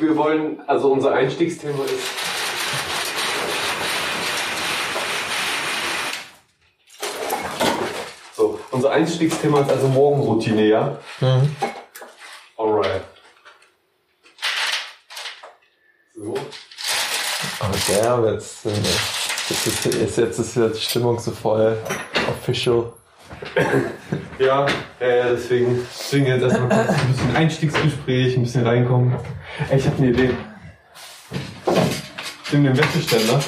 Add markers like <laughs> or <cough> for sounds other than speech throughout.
wir wollen, also unser Einstiegsthema ist. So, unser Einstiegsthema ist also Morgenroutine, ja? Mhm. Alright. So. Okay, aber jetzt, äh, jetzt, ist, jetzt, jetzt ist die Stimmung so voll official. Ja, äh, deswegen, deswegen jetzt erstmal kurz ein bisschen Einstiegsgespräch, ein bisschen reinkommen. Ey, ich habe eine Idee. Ich nehme den Wäscheständer.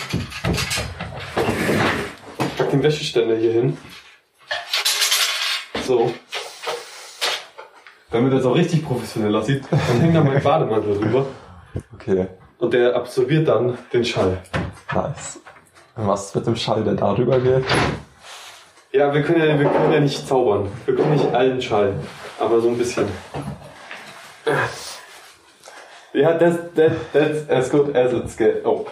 Ich pack den Wäscheständer hier hin. So. Damit das auch richtig professionell aussieht, dann hängt da mein Bademantel drüber. Okay, Und der absorbiert dann den Schall. nice. Und was mit dem Schall, der darüber geht? Ja, wir können ja, wir können ja nicht zaubern. Wir können nicht allen Schall. Aber so ein bisschen. Ja, das, das, that's as good as it's get. Oh.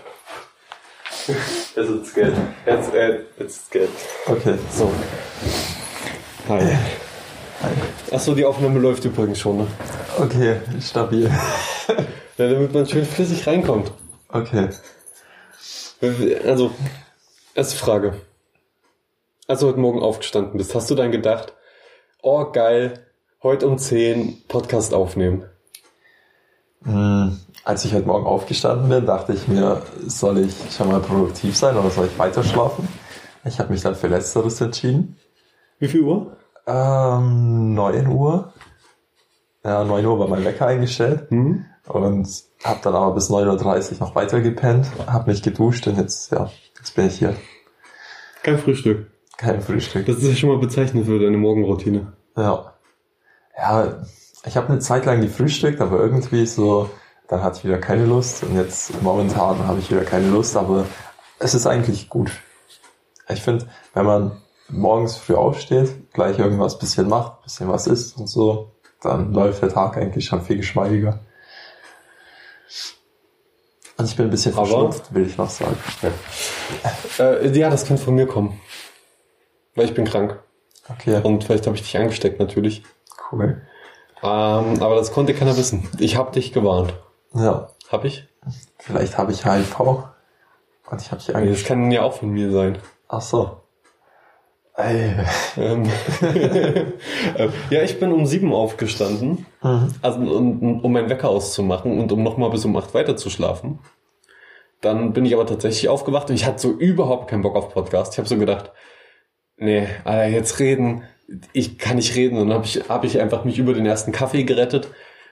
As it's get. As, as it's get. Okay, so. Hi. Achso, die Aufnahme läuft übrigens schon, ne? Okay, stabil. Ja, damit man schön flüssig reinkommt. Okay. Also, erste Frage. Als du heute Morgen aufgestanden bist, hast du dann gedacht, oh geil, heute um 10 Podcast aufnehmen? Hm, Als ich heute Morgen aufgestanden bin, dachte ich mir, soll ich schon mal produktiv sein oder soll ich weiter schlafen? Ich habe mich dann für Letzteres entschieden. Wie viel Uhr? Ähm, 9 Uhr. Ja, 9 Uhr war mein Wecker eingestellt. Hm? Und habe dann aber bis 9.30 Uhr noch weiter gepennt, habe mich geduscht und jetzt, ja, jetzt bin ich hier. Kein Frühstück. Kein Frühstück. Das ist ja schon mal bezeichnend für deine Morgenroutine. Ja. Ja, ich habe eine Zeit lang gefrühstückt, aber irgendwie so, dann hatte ich wieder keine Lust und jetzt momentan habe ich wieder keine Lust, aber es ist eigentlich gut. Ich finde, wenn man morgens früh aufsteht, gleich irgendwas bisschen macht, bisschen was isst und so, dann läuft der Tag eigentlich schon viel geschmeidiger. Und ich bin ein bisschen verschnupft, will ich noch sagen. Äh, ja, das kann von mir kommen. Weil ich bin krank. Okay, Und vielleicht habe ich dich angesteckt, natürlich. cool. Ähm, aber das konnte keiner wissen. Ich habe dich gewarnt. Ja, Hab ich? vielleicht habe ich HIV und ich habe dich Das eigentlich... kann ja auch von mir sein. Ach so. Ey. Ähm, äh, <laughs> ja, ich bin um sieben aufgestanden, Mhm. also um, um meinen Wecker auszumachen und um nochmal bis um acht weiter zu schlafen. Dann bin ich aber tatsächlich aufgewacht und ich hatte so überhaupt keinen Bock auf Podcast. Ich habe so gedacht, nee, Alter, jetzt reden, ich kann nicht reden. Und dann habe ich, hab ich einfach mich über den ersten Kaffee gerettet,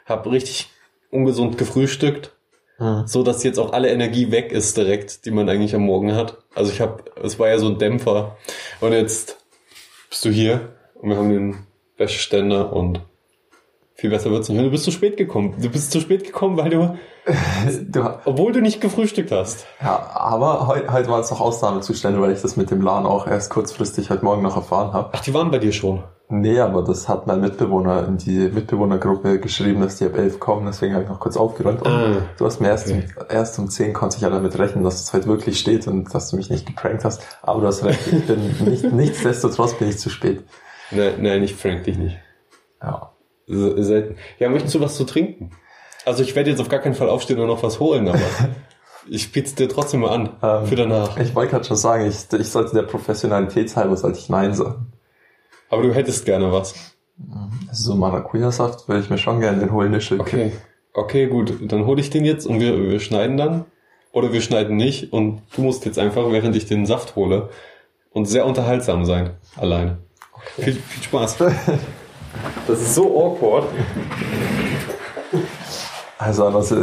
habe richtig ungesund gefrühstückt, Mhm. so dass jetzt auch alle Energie weg ist direkt, die man eigentlich am Morgen hat. Also ich habe, es war ja so ein Dämpfer. Und jetzt bist du hier und wir haben den Wäscheständer und viel besser wird's nicht. Und du bist zu spät gekommen. Du bist zu spät gekommen, weil du, <laughs> Du, obwohl du nicht gefrühstückt hast. ja, aber heute, heute waren es noch Ausnahmezustände, weil ich das mit dem LAN auch erst kurzfristig heute Morgen noch erfahren habe. Ach, die waren bei dir schon. Nee, aber das hat mein Mitbewohner in die Mitbewohnergruppe geschrieben, dass die ab 11 kommen, deswegen habe ich noch kurz aufgeräumt. Ah, du hast mir erst, okay. um, erst um 10 konnte ich ja damit rechnen, dass es heute wirklich steht und dass du mich nicht geprankt hast. Aber du hast recht, ich bin <laughs> nicht, nichtsdestotrotz bin ich zu spät. Nein, nein, ich frank dich nicht. Ja. Se- Selten. Ja, möchtest du was zu trinken? Also ich werde jetzt auf gar keinen Fall aufstehen und noch was holen, aber <laughs> ich biete dir trotzdem mal an. Ähm, für danach. Ich wollte gerade schon sagen, ich, ich sollte der Professionalität halber sollte ich Nein sagen. Aber du hättest gerne was. So Maracuja-Saft würde ich mir schon gerne den holen, eine. Okay. Okay, gut. Dann hole ich den jetzt und wir, wir schneiden dann. Oder wir schneiden nicht und du musst jetzt einfach, während ich den Saft hole, und sehr unterhaltsam sein. Alleine. Viel, viel Spaß. <laughs> Das ist so awkward. Also, also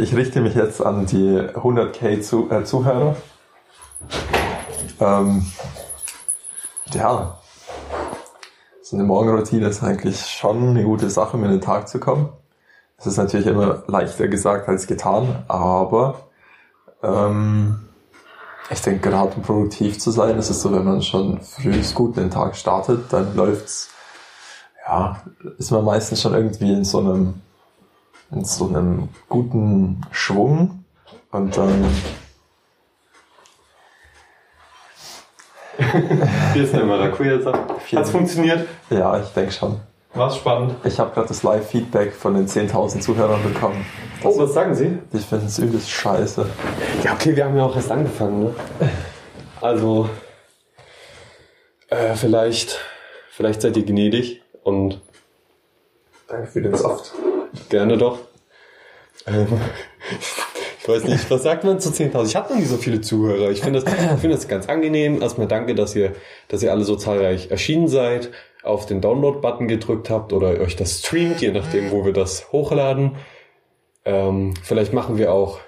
ich richte mich jetzt an die 100k zu, äh, Zuhörer. Ähm, ja, so eine Morgenroutine ist eigentlich schon eine gute Sache, um in den Tag zu kommen. Es ist natürlich immer leichter gesagt als getan, aber ähm, ich denke, gerade um produktiv zu sein, ist es so, wenn man schon früh gut in den Tag startet, dann läuft's, ja, ist man meistens schon irgendwie in so einem in so einem guten Schwung und dann <laughs> Hier ist der Maracuja-Saft. Hat's funktioniert? ja, ich denke schon. War's spannend. Ich habe gerade das Live-Feedback von den 10.000 Zuhörern bekommen. Oh, was sagen Sie? Ich finde es übelst scheiße. Ja, okay, wir haben ja auch erst angefangen, ne? Also, äh, vielleicht, vielleicht seid ihr gnädig und Danke für den Saft. Gerne doch. Ähm, ich weiß nicht, was sagt man zu 10.000? Ich habe noch nie so viele Zuhörer. Ich finde das, ich finde das ganz angenehm. Erstmal danke, dass ihr, dass ihr alle so zahlreich erschienen seid, auf den Download-Button gedrückt habt oder euch das streamt, je nachdem, wo wir das hochladen. Ähm, vielleicht machen wir auch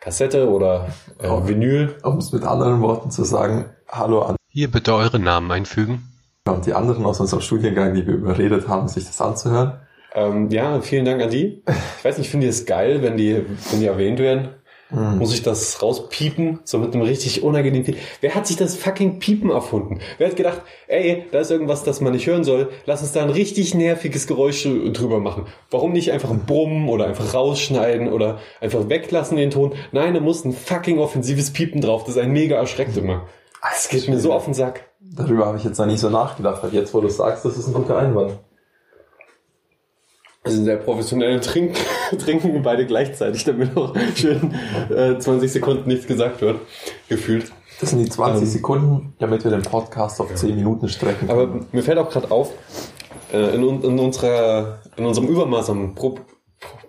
Kassette oder äh, Oh. Vinyl. Um es mit anderen Worten zu sagen, hallo an Hier bitte eure Namen einfügen. und die anderen aus unserem Studiengang, die wir überredet haben, sich das anzuhören. Ähm, ja, vielen Dank an die. Ich weiß nicht, finde ich es geil, wenn die, wenn die erwähnt werden. Muss ich das rauspiepen, so mit einem richtig unangenehmen Piep. Wer hat sich das fucking Piepen erfunden? Wer hat gedacht, ey, da ist irgendwas, das man nicht hören soll, lass uns da ein richtig nerviges Geräusch drüber machen. Warum nicht einfach ein Brummen oder einfach rausschneiden oder einfach weglassen den Ton? Nein, da muss ein fucking offensives Piepen drauf, das einen mega erschreckt immer. Das geht mir so auf den Sack. Darüber habe ich jetzt noch nie so nachgedacht, jetzt, wo du sagst, das ist ein guter Einwand. <laughs> Wir sind sehr professionell und trinken, trinken beide gleichzeitig, damit auch schön äh, 20 Sekunden nichts gesagt wird. Gefühlt. Das sind die 20 Ähm. Sekunden, damit wir den Podcast auf 10 Minuten strecken. Aber mir fällt auch gerade auf, äh, in, in, unserer, in unserem Übermaß an Pro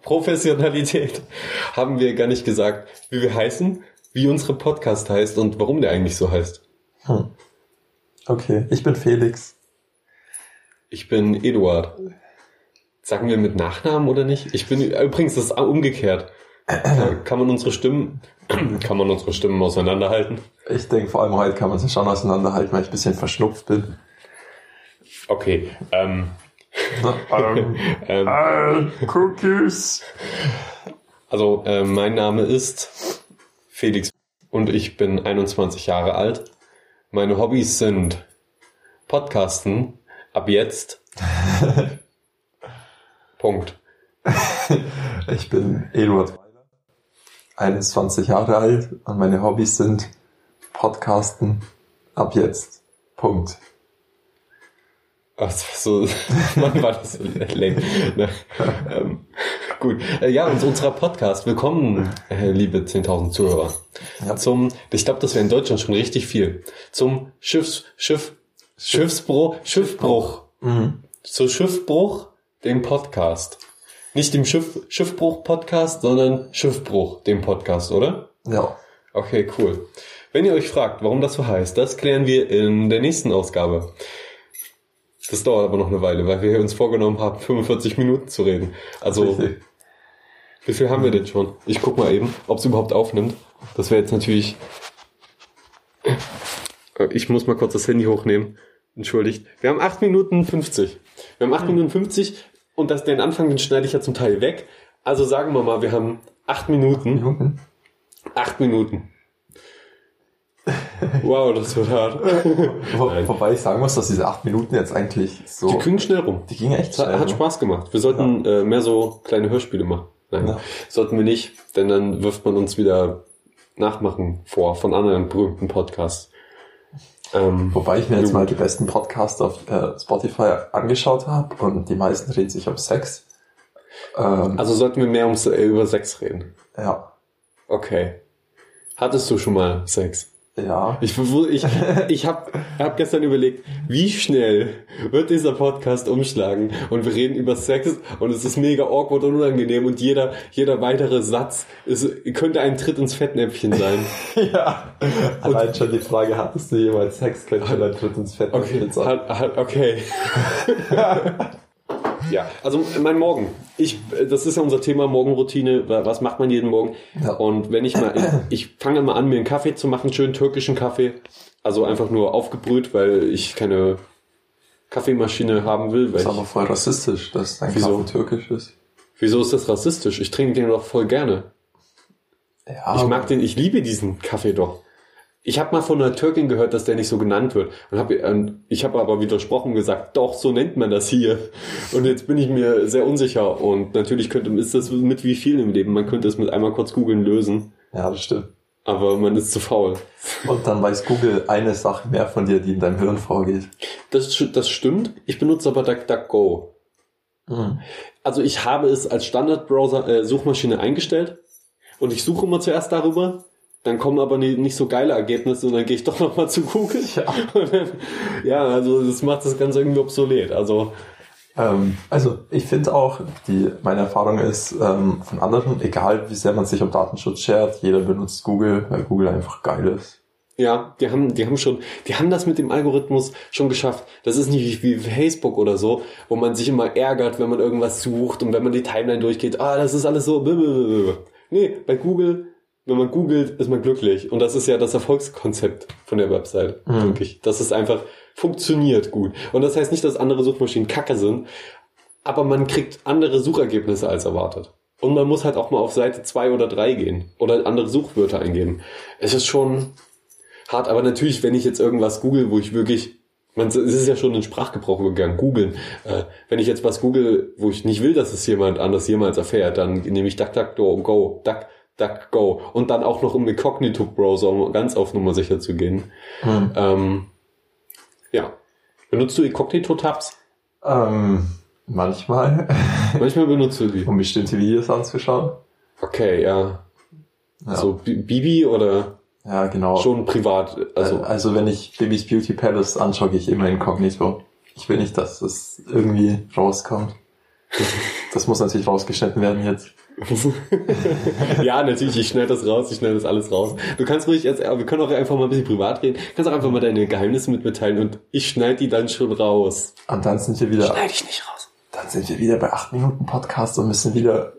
Professionalität <laughs> haben wir gar nicht gesagt, wie wir heißen, wie unsere Podcast heißt und warum der eigentlich so heißt. Hm. Okay, ich bin Felix. Ich bin Eduard. Sagen wir mit Nachnamen oder nicht? Ich bin übrigens das ist umgekehrt. <clears throat> Kann man unsere Stimmen <clears throat> kann man unsere Stimmen auseinanderhalten? Ich denke, vor allem heute kann man sich schon auseinanderhalten, weil ich ein bisschen verschnupft bin. Okay. Ähm, <laughs> ähm, ähm, äh, Cookies. also äh, mein Name ist Felix und ich bin 21 Jahre alt. Meine Hobbys sind Podcasten ab jetzt. <laughs> Punkt. <laughs> Ich bin Eduard Weiler, 21 Jahre alt und meine Hobbys sind Podcasten ab jetzt. Punkt. Ach, so, <laughs> Mann, war das so lame. <laughs> Ne? ähm, gut. Äh, ja, und unserer Podcast. Willkommen, äh, liebe 10.000 Zuhörer. Ja. Zum, ich glaube, das wäre in Deutschland schon richtig viel. Zum Schiffs, Schiff, Schiffsbruch, Schiffbruch. Mhm. Zu Schiffbruch, dem Podcast. Nicht dem Schiff, Schiffbruch-Podcast, sondern Schiffbruch, dem Podcast, oder? Ja. Okay, cool. Wenn ihr euch fragt, warum das so heißt, das klären wir in der nächsten Ausgabe. Das dauert aber noch eine Weile, weil wir uns vorgenommen haben, 45 Minuten zu reden. Also, Richtig. wie viel haben wir denn schon? Ich guck mal eben, ob es überhaupt aufnimmt. Das wäre jetzt natürlich... Äh, Ich muss mal kurz das Handy hochnehmen. Entschuldigt. Wir haben 8 Minuten 50. Wir haben 8 Minuten 50 und das, den Anfang, den schneide ich ja zum Teil weg. Also sagen wir mal, wir haben 8 Minuten. Minuten. Acht Minuten. Wow, das wird hart. Wo, wobei ich sagen muss, dass diese acht Minuten jetzt eigentlich so. Die gingen schnell rum. Die gingen echt hat, schnell. hat ne? Spaß gemacht. Wir sollten äh, mehr so kleine Hörspiele machen. Nein, Ja. sollten wir nicht, denn dann wirft man uns wieder Nachmachen vor von anderen berühmten Podcasts. Ähm, Wobei ich mir jetzt mal die besten Podcasts auf äh, Spotify angeschaut habe und die meisten reden sich um Sex. Ähm, also sollten wir mehr um, äh, über Sex reden. ja. Okay. Hattest du schon mal Sex? Ja. Ich, ich, ich habe hab gestern überlegt, wie schnell wird dieser Podcast umschlagen und wir reden über Sex und es ist mega awkward und unangenehm und jeder, jeder weitere Satz ist, könnte ein Tritt ins Fettnäpfchen sein. <laughs> ja. Allein schon die Frage, hattest du jemals Sex, könnte ein Tritt ins Fett Okay, sein. hat, hat, okay. <laughs> <laughs> ja, also mein Morgen. Ich, das ist ja unser Thema Morgenroutine. Was macht man jeden Morgen? Ja. Und wenn ich mal, ich, ich fange mal an, mir einen Kaffee zu machen, schönen türkischen Kaffee. Also einfach nur aufgebrüht, weil ich keine Kaffeemaschine haben will. Weil Das ist aber voll rassistisch, dass dein Wieso? Kaffee türkisch ist. wieso ist das rassistisch? Ich trinke den doch voll gerne. Ja, Ich mag den, ich liebe diesen Kaffee doch. Ich habe mal von einer Türkin gehört, dass der nicht so genannt wird. Und hab, ich habe aber widersprochen und gesagt, doch, so nennt man das hier. Und jetzt bin ich mir sehr unsicher. Und natürlich könnte, ist das mit wie viel im Leben. Man könnte es mit einmal kurz googeln lösen. Ja, das stimmt. Aber man ist zu faul. Und dann weiß Google eine Sache mehr von dir, die in deinem Hirn vorgeht. Das, das stimmt. Ich benutze aber DuckDuckGo. Mhm. Also ich habe es als Standardbrowser äh, Suchmaschine eingestellt und ich suche immer zuerst darüber. Dann kommen aber nie, nicht so geile Ergebnisse und dann gehe ich doch nochmal zu Google. Ja. Dann, <laughs> ja, also das macht das Ganze irgendwie obsolet. Also Ähm, also ich finde auch, die, meine Erfahrung ist ähm, von anderen, egal wie sehr man sich um Datenschutz schert, jeder benutzt Google, weil Google einfach geil ist. Ja, die haben, die haben schon, die haben das mit dem Algorithmus schon geschafft. Das ist nicht wie, wie Facebook oder so, wo man sich immer ärgert, wenn man irgendwas sucht und wenn man die Timeline durchgeht. Ah, das ist alles so. blablabla. Nee, bei Google, wenn man googelt, ist man glücklich. Und das ist ja das Erfolgskonzept von der Website. Mhm. Wirklich. Das ist einfach, funktioniert gut. Und das heißt nicht, dass andere Suchmaschinen kacke sind, aber man kriegt andere Suchergebnisse als erwartet. Und man muss halt auch mal auf Seite zwei oder drei gehen oder andere Suchwörter eingeben. Es ist schon, hart, aber natürlich, wenn ich jetzt irgendwas google, wo ich wirklich, man, es ist ja schon in Sprachgebrauch übergegangen, googeln. Äh, wenn ich jetzt was google, wo ich nicht will, dass es jemand anders jemals erfährt, dann nehme ich DuckDuckGo, Go, Duck, DuckGo und dann auch noch im Incognito-Browser, um ganz auf Nummer sicher zu gehen. Mhm. Ähm, ja. Benutzt du Incognito-Tabs? Ähm, manchmal, <laughs> Manchmal benutzt du die. um bestimmte Videos anzuschauen. Okay, ja. Ja, So Bi- Bibi oder ja genau. schon privat? Also, Also, also wenn ich Bibis Beauty Palace anschaue, gehe ich immer inkognito. Ich will nicht, dass das irgendwie rauskommt. <laughs> Das muss natürlich rausgeschnitten werden jetzt. <laughs> ja, natürlich, ich schneide das raus, ich schneide das alles raus. Du kannst ruhig jetzt, wir können auch einfach mal ein bisschen privat reden. Du kannst auch einfach mal deine Geheimnisse mit mitteilen und ich schneide die dann schon raus. Und dann sind wir wieder, Schneide ich nicht raus. dann sind wir wieder bei 8 Minuten Podcast und müssen wieder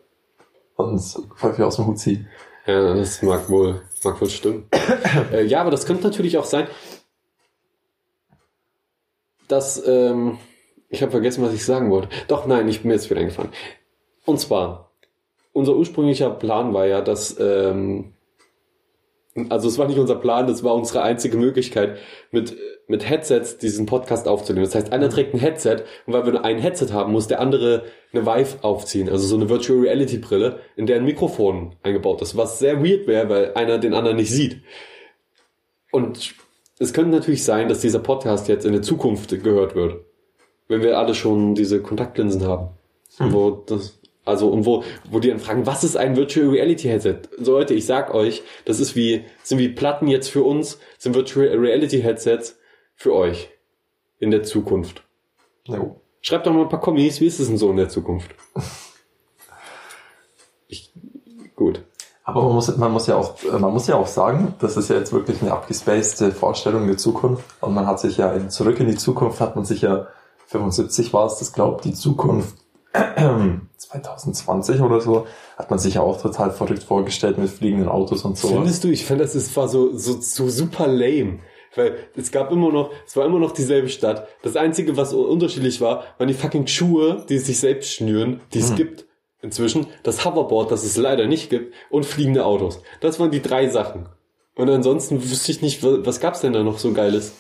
uns voll viel aus dem Hut ziehen. Ja, das mag wohl, mag wohl stimmen. <coughs> äh, ja, aber das könnte natürlich auch sein, dass, ähm, ich habe vergessen, was ich sagen wollte. Doch, nein, ich bin mir jetzt wieder eingefallen. Und zwar, unser ursprünglicher Plan war ja, dass, ähm, also es war nicht unser Plan, das war unsere einzige Möglichkeit, mit, mit Headsets diesen Podcast aufzunehmen. Das heißt, einer trägt ein Headset und weil wir nur ein Headset haben, muss der andere eine Vive aufziehen, also so eine Virtual Reality Brille, in der ein Mikrofon eingebaut ist, was sehr weird wäre, weil einer den anderen nicht sieht. Und es könnte natürlich sein, dass dieser Podcast jetzt in der Zukunft gehört wird, wenn wir alle schon diese Kontaktlinsen haben. Wo das, also, und wo, wo die dann fragen, was ist ein Virtual Reality Headset? So Leute, ich sag euch, das ist wie, sind wie Platten jetzt für uns, sind Virtual Reality Headsets für euch in der Zukunft. Jo. Schreibt doch mal ein paar Kommis, wie ist es denn so in der Zukunft? <laughs> Ich, gut. Aber man muss, man muss ja auch, man muss ja auch sagen, das ist ja jetzt wirklich eine abgespacede Vorstellung der Zukunft. Und man hat sich ja in Zurück in die Zukunft hat man sich ja 75 war es, das glaubt die Zukunft <clears throat> 2020 oder so, hat man sich ja auch total verrückt vorgestellt mit fliegenden Autos und so. Findest du? Ich finde, das ist, war so, so, so super lame. Weil es gab immer noch, es war immer noch dieselbe Stadt. Das Einzige, was unterschiedlich war, waren die fucking Schuhe, die sich selbst schnüren, die es gibt inzwischen, das Hoverboard, das es leider nicht gibt, und fliegende Autos. Das waren die drei Sachen. Und ansonsten wüsste ich nicht, wa- was gab's denn da noch so Geiles?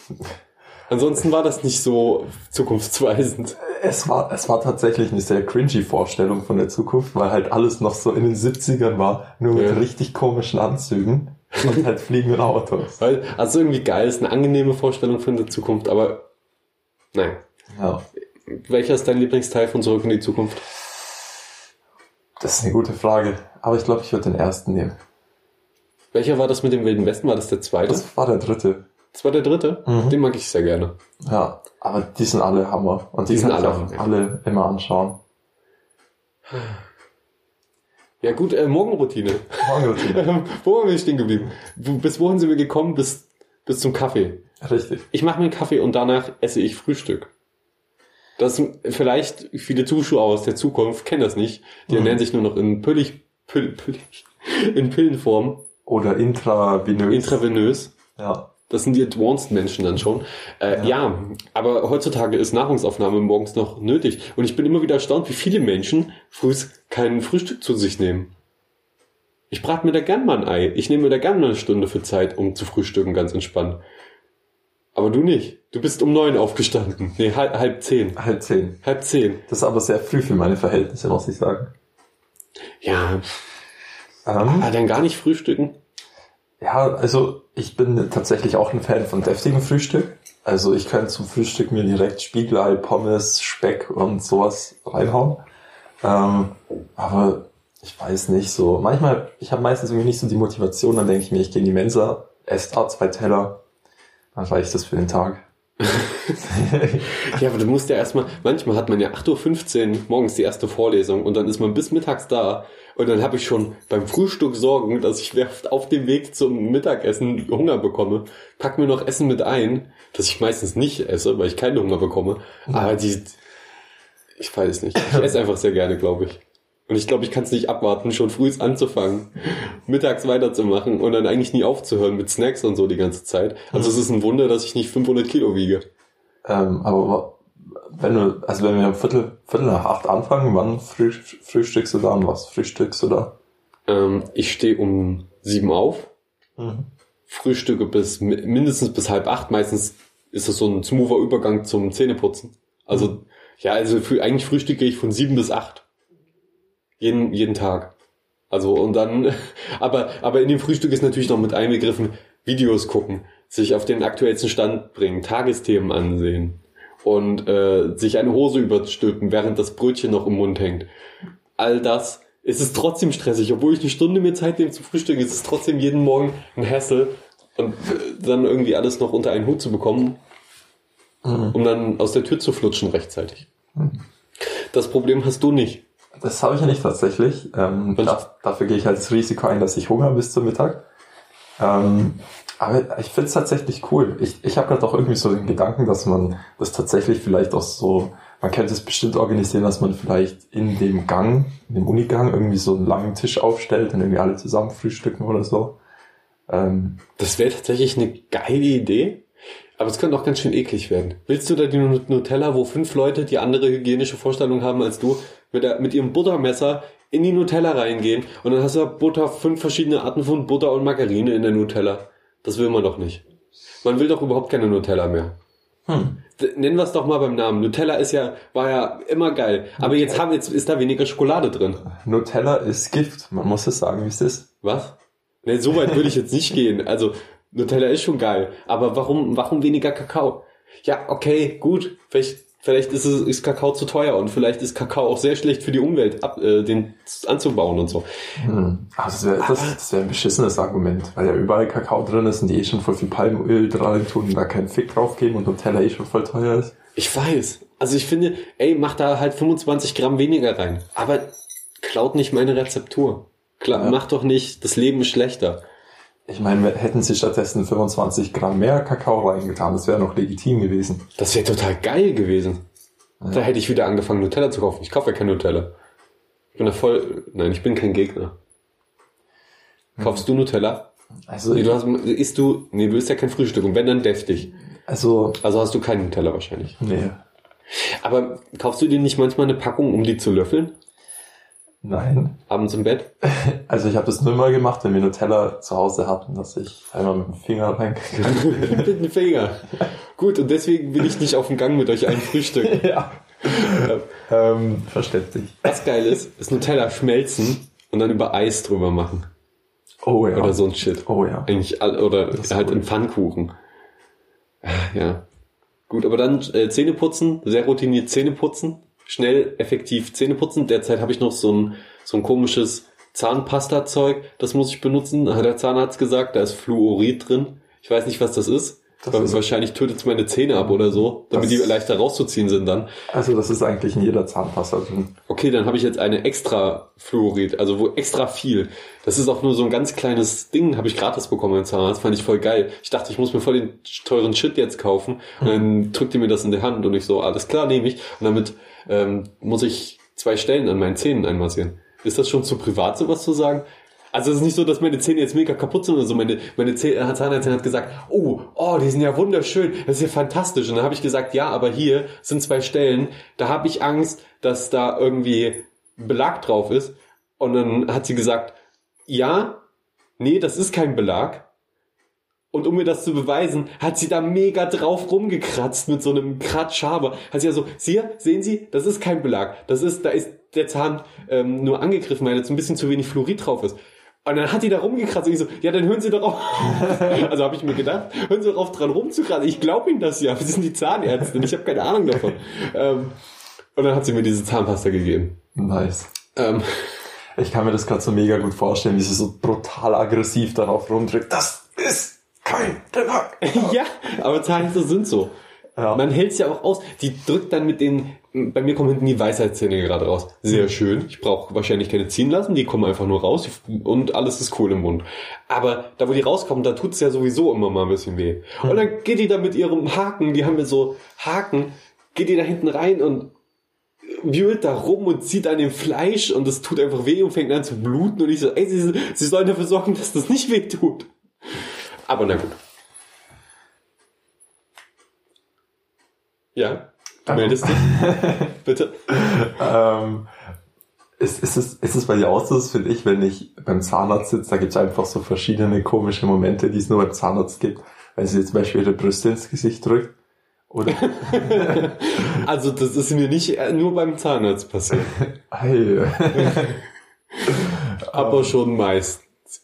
Ansonsten war das nicht so zukunftsweisend. Es war, es war tatsächlich eine sehr cringy Vorstellung von der Zukunft, weil halt alles noch so in den 70ern war, nur mit Ja. richtig komischen Anzügen und halt fliegenden Autos. <laughs> Also irgendwie geil, ist eine angenehme Vorstellung von der Zukunft, aber nein. Ja, Welcher ist dein Lieblingsteil von Zurück in die Zukunft? das ist eine gute Frage. Aber ich glaube, ich würde den ersten nehmen. Welcher war das mit dem Wilden Westen? War das der zweite? Das war der dritte. War der dritte? Mhm. Den mag ich sehr gerne. Ja, aber die sind alle Hammer. Und die, Die sind alle Hammer. alle immer anschauen. Ja gut, äh, Morgenroutine. Morgenroutine. <laughs> Wo waren wir stehen geblieben? Bis wohin sind wir gekommen? Bis, bis zum Kaffee. Richtig. Ich mache mir einen Kaffee und danach esse ich Frühstück. Das vielleicht viele Zuschauer aus der Zukunft kennen das nicht. Die Mhm. ernähren sich nur noch in Püllig, Püll, Püllig, in Pillenform, Oder intravenös. intravenös. ja. Das sind die Advanced Menschen dann schon. Äh, ja. aber heutzutage ist Nahrungsaufnahme morgens noch nötig. Und ich bin immer wieder erstaunt, wie viele Menschen frühs kein Frühstück zu sich nehmen. Ich brate mir da gern mal ein Ei. Ich nehme mir da gern mal eine Stunde für Zeit, um zu frühstücken, ganz entspannt. Aber du nicht. Du bist um neun aufgestanden. Nee, halb, halb zehn. Halb zehn. Halb zehn. Das ist aber sehr früh für meine Verhältnisse, muss ich sagen. Ja, Ähm, aber dann gar nicht frühstücken. Ja, also ich bin tatsächlich auch ein Fan von deftigem Frühstück. Also ich könnte zum Frühstück mir direkt Spiegelei, Pommes, Speck und sowas reinhauen. Ähm, aber ich weiß nicht so. Manchmal, ich habe meistens irgendwie nicht so die Motivation, dann denke ich mir, ich gehe in die Mensa, esse da zwei Teller, dann reicht das für den Tag. <laughs> ja, aber du musst ja erstmal, manchmal hat man ja 8.15 Uhr morgens die erste Vorlesung und dann ist man bis mittags da und dann habe ich schon beim Frühstück Sorgen, dass ich auf dem Weg zum Mittagessen Hunger bekomme. Pack mir noch Essen mit ein, das ich meistens nicht esse, weil ich keinen Hunger bekomme. Aber die, ich weiß nicht. Ich esse einfach sehr gerne, glaube ich. Und ich glaube, ich kann es nicht abwarten, schon früh anzufangen, mittags weiterzumachen und dann eigentlich nie aufzuhören mit Snacks und so die ganze Zeit. Also es ist ein Wunder, dass ich nicht 500 Kilo wiege. Ähm, aber wenn du, also wenn wir um Viertel, Viertel nach acht anfangen, wann früh, frühstückst du da und was frühstückst du da? Ähm, ich stehe um sieben auf, mhm. frühstücke bis mindestens bis halb acht. Meistens ist es so ein smoother Übergang zum Zähneputzen. Also mhm. ja, also für, eigentlich frühstücke ich von sieben bis acht. Jeden, jeden Tag. Also und dann, <laughs> aber, aber in dem Frühstück ist natürlich noch mit einbegriffen, Videos gucken, sich auf den aktuellsten Stand bringen, Tagesthemen ansehen und äh, sich eine Hose überstülpen, während das Brötchen noch im Mund hängt. All das ist es trotzdem stressig, obwohl ich eine Stunde mir Zeit nehme zum Frühstücken, ist es trotzdem jeden Morgen ein Hassel und äh, dann irgendwie alles noch unter einen Hut zu bekommen, mhm. um dann aus der Tür zu flutschen rechtzeitig. Mhm. Das Problem hast du nicht. Das habe ich ja nicht tatsächlich. Ähm, da, dafür gehe ich als Risiko ein, dass ich Hunger bis zum Mittag. Ähm, aber ich finde es tatsächlich cool. Ich, ich habe gerade auch irgendwie so den Gedanken, dass man das tatsächlich vielleicht auch so, man könnte es bestimmt organisieren, dass man vielleicht in dem Gang, in dem Unigang irgendwie so einen langen Tisch aufstellt und irgendwie alle zusammen frühstücken oder so. Ähm, das wäre tatsächlich eine geile Idee. Aber es könnte auch ganz schön eklig werden. Willst du da die Nutella, wo fünf Leute die andere hygienische Vorstellung haben als du, mit, der, mit ihrem Buttermesser in die Nutella reingehen und dann hast du Butter, fünf verschiedene Arten von Butter und Margarine in der Nutella. Das will man doch nicht. Man will doch überhaupt keine Nutella mehr. Hm. Nennen wir es doch mal beim Namen. Nutella ist ja, war ja immer geil. Aber okay. jetzt haben, jetzt ist da weniger Schokolade drin. Nutella ist Gift. Man muss es sagen, wie es ist. Was? Nee, so weit würde ich jetzt nicht gehen. Also, Nutella ist schon geil. Aber warum, warum weniger Kakao? Ja, okay, gut. Vielleicht Vielleicht ist, es, ist Kakao zu teuer und vielleicht ist Kakao auch sehr schlecht für die Umwelt, ab, äh, den anzubauen und so. Hm. Also das wäre das, das wär ein beschissenes Argument, weil ja überall Kakao drin ist und die eh schon voll viel Palmöl dran tun und da keinen Fick drauf geben und Nutella eh schon voll teuer ist. Ich weiß. Also ich finde, ey, mach da halt 25 Gramm weniger rein. Aber klaut nicht meine Rezeptur. Klar, ja. mach doch nicht das Leben schlechter. Ich meine, hätten sie stattdessen 25 Gramm mehr Kakao reingetan, das wäre noch legitim gewesen. Das wäre total geil gewesen. Ja. Da hätte ich wieder angefangen, Nutella zu kaufen. Ich kaufe ja kein Nutella. Ich bin da voll, nein, ich bin kein Gegner. Kaufst du Nutella? Also, nee, du hast, isst du, nee, du isst ja kein Frühstück und wenn dann deftig. Also, also hast du keinen Nutella wahrscheinlich. Nee. Aber kaufst du dir nicht manchmal eine Packung, um die zu löffeln? Nein. Abends im Bett? <laughs> Also ich habe das nur mal gemacht, wenn wir Nutella zu Hause hatten, dass ich einmal mit dem Finger reingekriegt <laughs> Mit dem Finger. Gut, und deswegen will ich nicht auf dem Gang mit euch ein Frühstück. <laughs> ja. Ähm, verständlich. Was geil ist, ist Nutella schmelzen und dann über Eis drüber machen. Oh ja. Oder so ein Shit. Oh ja. Eigentlich, oder halt in Pfannkuchen. Ja. Gut, aber dann äh, Zähne putzen, sehr routiniert Zähne putzen schnell, effektiv Zähne putzen. Derzeit habe ich noch so ein, so ein komisches Zahnpasta-Zeug, das muss ich benutzen. <laughs> Der Zahnarzt gesagt, da ist Fluorid drin. Ich weiß nicht, was das ist. Das wahrscheinlich tötet es meine Zähne ab oder so, damit die leichter rauszuziehen sind dann. Also das ist eigentlich in jeder Zahnpasta drin. Okay, dann habe ich jetzt eine extra Fluorid, also wo extra viel. Das ist auch nur so ein ganz kleines Ding, habe ich gratis bekommen im Zahnarzt, fand ich voll geil. Ich dachte, ich muss mir voll den teuren Shit jetzt kaufen. Und dann drückt ihr mir das in die Hand und ich so, alles klar, nehme ich. Und damit ähm, muss ich zwei Stellen an meinen Zähnen einmassieren. Ist das schon zu privat, sowas zu sagen? Also es ist nicht so, dass meine Zähne jetzt mega kaputt sind oder so. Meine, meine Zahnärztin hat gesagt, oh, oh, die sind ja wunderschön, das ist ja fantastisch. Und dann habe ich gesagt, ja, aber hier sind zwei Stellen, da habe ich Angst, dass da irgendwie Belag drauf ist. Und dann hat sie gesagt, ja, nee, das ist kein Belag. Und um mir das zu beweisen, hat sie da mega drauf rumgekratzt mit so einem Kratzschaber. Hat sie ja so, Sie, sehen Sie, das ist kein Belag. Das ist, da ist der Zahn ähm, nur angegriffen, weil jetzt ein bisschen zu wenig Fluorid drauf ist. Und dann hat die da rumgekratzt und ich so, ja, dann hören Sie doch auf. <laughs> also habe ich mir gedacht, hören Sie doch auf dran rumzukratzen. Ich glaube Ihnen das ja. Wir sind die Zahnärztin. Ich habe keine Ahnung davon. Ähm, und dann hat sie mir diese Zahnpasta gegeben. Nice. Ähm, Ich kann mir das gerade so mega gut vorstellen, wie sie so brutal aggressiv darauf rumdrückt. Das ist kein Tabak. <laughs> ja, aber Zahnärzte sind so. Ja. Man hält's ja auch aus. Die drückt dann mit den, bei mir kommen hinten die Weisheitszähne gerade raus. Sehr schön. Ich brauche wahrscheinlich keine ziehen lassen, die kommen einfach nur raus und alles ist cool im Mund. Aber da, wo die rauskommen, da tut's ja sowieso immer mal ein bisschen weh. Und dann geht die da mit ihrem Haken, die haben ja so Haken, geht die da hinten rein und wühlt da rum und zieht an dem Fleisch und es tut einfach weh und fängt an zu bluten und ich so, ey, sie, sie sollen dafür sorgen, dass das nicht weh tut. Aber na gut. Ja, du meldest dich. <laughs> Bitte. Ähm, ist, ist, es, ist es bei dir auch so, das finde ich, wenn ich beim Zahnarzt sitze, da gibt es einfach so verschiedene komische Momente, die es nur beim Zahnarzt gibt. Wenn sie jetzt zum Beispiel ihre Brüste ins Gesicht drückt. Oder, <laughs> Also das ist mir nicht äh, nur beim Zahnarzt passiert, <laughs> aber schon meist.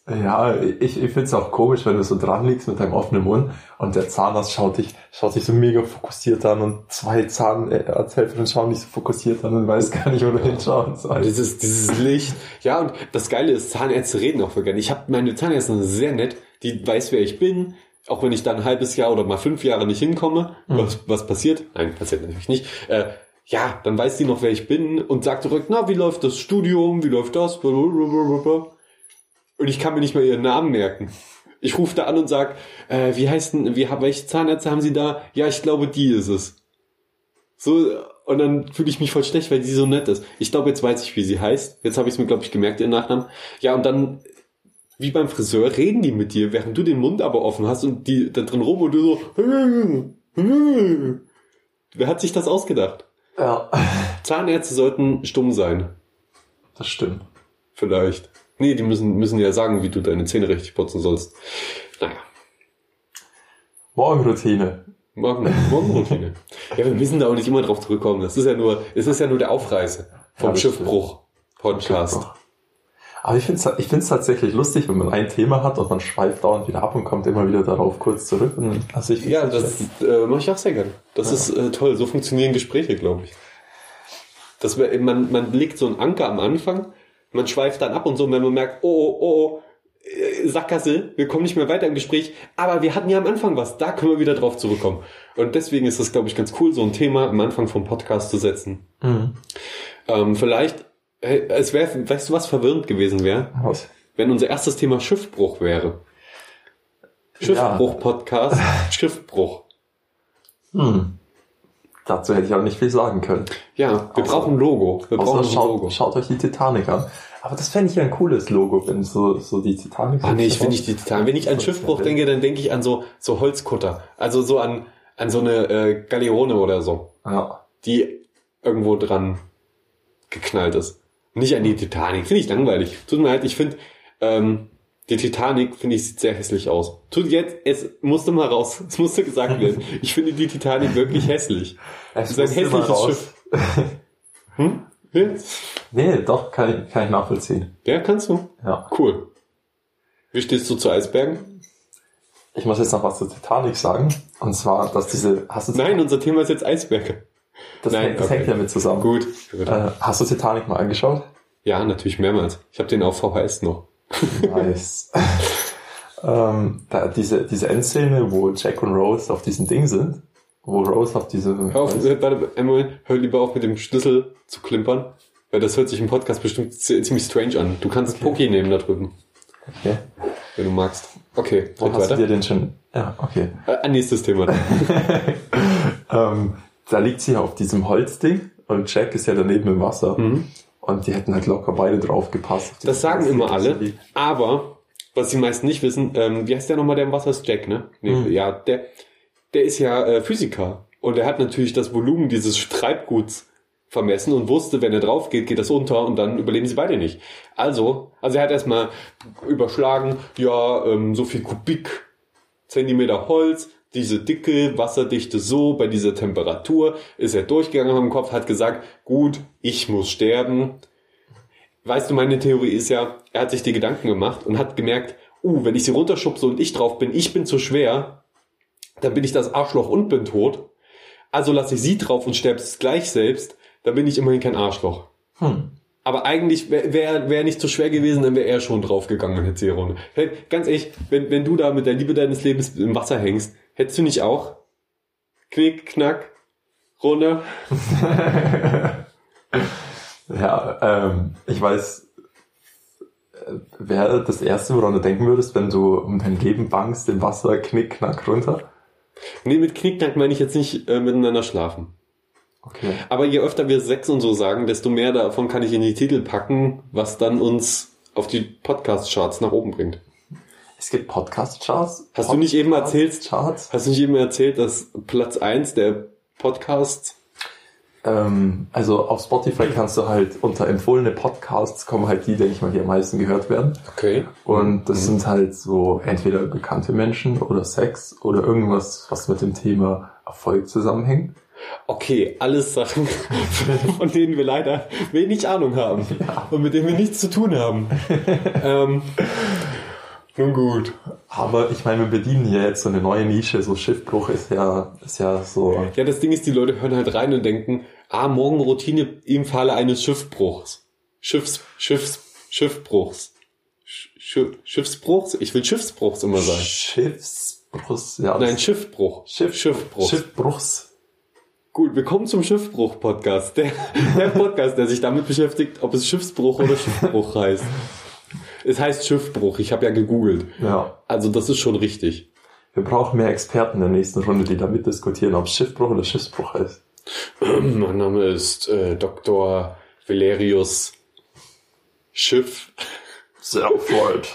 Ja, ich, ich finde es auch komisch, wenn du so dran liegst mit deinem offenen Mund und der Zahnarzt schaut dich, schaut dich so mega fokussiert an und zwei Zahnarzthelferinnen schauen dich so fokussiert an und weiß gar nicht, wo du hinschauen sollst. Dieses, dieses Licht. Ja, und das Geile ist, Zahnärzte reden auch gerne. Ich habe meine Zahnärztin sehr nett, die weiß, wer ich bin. Auch wenn ich dann ein halbes Jahr oder mal fünf Jahre nicht hinkomme, was, was passiert? Nein, passiert natürlich nicht. Äh, ja, dann weiß die noch, wer ich bin und sagt zurück, na, wie läuft das Studium, wie läuft das? Blablabla. Und ich kann mir nicht mal ihren Namen merken. Ich rufe da an und sag, äh, wie heißt denn, wie, welche Zahnärzte haben Sie da? Ja, ich glaube, die ist es. So, und dann fühle ich mich voll schlecht, weil die so nett ist. Ich glaube, jetzt weiß ich, wie sie heißt. Jetzt habe ich es mir, glaube ich, gemerkt, ihren Nachnamen. Ja, und dann, wie beim Friseur, reden die mit dir, während du den Mund aber offen hast und die da drin rum und du so, <laughs> wer hat sich das ausgedacht? Ja, Zahnärzte sollten stumm sein. das stimmt. Vielleicht. Nee, die müssen, müssen ja sagen, wie du deine Zähne richtig putzen sollst. Naja. Morgenroutine. Morgen, Morgenroutine. <laughs> ja, wir müssen da auch nicht immer drauf zurückkommen. Das ist ja nur, es ist ja nur der Aufreißer vom Ja, Schiffbruch Podcast. Aber ich finde es ich find's tatsächlich lustig, wenn man ein Thema hat und man schweift dauernd wieder ab und kommt immer wieder darauf kurz zurück. Und, also ich Ja, das äh, mache ich auch sehr gern. Das ist äh, toll. So funktionieren Gespräche, glaube ich. Das wär, man, man legt so einen Anker am Anfang, man schweift dann ab und so, und wenn man merkt, oh, oh, oh, äh, Sackgasse, wir kommen nicht mehr weiter im Gespräch, aber wir hatten ja am Anfang was, da können wir wieder drauf zurückkommen. Und deswegen ist das, glaube ich, ganz cool, so ein Thema am Anfang vom Podcast zu setzen. Mhm. Ähm, vielleicht, äh, es wäre, weißt du, was verwirrend gewesen wäre? Was? Wenn unser erstes Thema Schiffbruch wäre. Schiffbruch-Podcast, <laughs> Schiffbruch. Hm. Dazu hätte ich auch nicht viel sagen können. Ja, wir Außer- brauchen ein Logo. Wir brauchen ein schaut, Logo. schaut euch die Titanic an. Aber das fände ich ja ein cooles Logo, wenn so, so die Titanic... Ah nee, ich will nicht die Titan. Wenn ich an Schiffbruch denke, dann denke ich an so, so Holzkutter. Also so an, an so eine äh, Galeone oder so, Ja. die irgendwo dran geknallt ist. Nicht an die Titanic. Finde ich langweilig. Tut mir leid, ich finde, ähm, die Titanic, finde ich, sieht sehr hässlich aus. Tut jetzt, es musste mal raus. <laughs> Es musste gesagt werden. Ich finde die Titanic wirklich hässlich. <laughs> Es ist ein hässliches. Schiff. <laughs> Hm? Ja? Nee, doch, kann ich, kann ich nachvollziehen. ja, kannst du. Ja. Cool. Wie stehst du zu Eisbergen? Ich muss jetzt noch was zur Titanic sagen. Und zwar, dass diese... Hast du Nein, unser Thema ist jetzt Eisberge. das, nein, hängt, das okay. hängt ja mit zusammen. Gut. Äh, hast du Titanic mal angeschaut? Ja, natürlich mehrmals. Ich habe den auf VHS noch. Nice. <laughs> ähm, da, diese, diese Endszene, wo Jack und Rose auf diesem Ding sind, wo Rose auf diese... Hör auf, äh, warte, Moment, hör lieber auf mit dem Schlüssel zu klimpern, weil das hört sich im Podcast bestimmt zi- ziemlich strange an. Du kannst Poki nehmen da drüben, Okay. wenn du magst. Okay, red hast du weiter. dir den schon... Ja, okay. Äh, ein nächstes Thema. dann. <laughs> ähm, da liegt sie auf diesem Holzding und Jack ist ja daneben im Wasser. Mhm. Und die hätten halt locker beide drauf gepasst. Das sagen immer alle, aber was die meisten nicht wissen, ähm, wie heißt der nochmal, der im Wasser ist? Jack, ne? Nee, Mhm. Ja, der, der ist ja äh, Physiker und er hat natürlich das Volumen dieses Treibguts vermessen und wusste, wenn er drauf geht, geht das unter und dann überleben sie beide nicht. Also, also er hat erstmal überschlagen, ja, ähm, so viel Kubik Zentimeter Holz, diese Dicke, Wasserdichte so, bei dieser Temperatur, ist er durchgegangen im Kopf, hat gesagt, gut, ich muss sterben. weißt du, meine Theorie ist ja, er hat sich die Gedanken gemacht und hat gemerkt, uh, wenn ich sie runterschubse und ich drauf bin, ich bin zu schwer, dann bin ich das Arschloch und bin tot. Also lasse ich sie drauf und sterbe es gleich selbst, dann bin ich immerhin kein Arschloch. Hm. Aber eigentlich wäre wär, wär nicht so schwer gewesen, dann wäre er schon draufgegangen und hätte sie Runde. Hey, ganz ehrlich, wenn, wenn du da mit der Liebe deines Lebens im Wasser hängst, hättest du nicht auch Knick, Knack, Runde? <laughs> Ja, ähm, ich weiß, äh, wäre das erste, woran du denken würdest, wenn du um dein Leben bangst, im Wasser, knick, knack, runter? Nee, mit Knickknack meine ich jetzt nicht äh, miteinander schlafen. Okay. Aber je öfter wir Sex und so sagen, desto mehr davon kann ich in die Titel packen, was dann uns auf die Podcast-Charts nach oben bringt. Es gibt Podcast-Charts? Hast du nicht eben erzählt- Podcast-Charts? Hast du nicht eben erzählt, dass Platz eins der Podcasts Ähm, also auf Spotify kannst du halt unter empfohlene Podcasts kommen halt die, denke ich mal, die am meisten gehört werden. Okay. Und das sind halt so entweder bekannte Menschen oder Sex oder irgendwas, was mit dem Thema Erfolg zusammenhängt. Okay, alles Sachen, <laughs> von denen wir leider wenig Ahnung haben und mit denen wir nichts zu tun haben. ähm, nun gut. Aber ich meine, wir bedienen hier jetzt so eine neue Nische, so Schiffbruch ist ja, ist ja so. Ja, das Ding ist, die Leute hören halt rein und denken, ah, morgen Routine im Falle eines Schiffbruchs. Schiffs, Schiffs, Schiffbruchs. Sch, Schiff, Schiffsbruchs? Ich will Schiffsbruchs immer sagen. Schiffsbruchs, ja. Nein, Schiffbruch. Schiff, Schiffbruchs. Schiffbruchs. Gut, wir kommen zum Schiffbruch-Podcast. Der, der Podcast, der sich damit beschäftigt, ob es Schiffsbruch oder Schiffbruch heißt. Es heißt Schiffbruch, ich habe ja gegoogelt. Ja. Also das ist schon richtig. Wir brauchen mehr Experten in der nächsten Runde, die da mitdiskutieren, ob es Schiffbruch oder Schiffsbruch heißt. <clears throat> mein Name ist äh, Dr. Valerius Schiff. Sehr freut.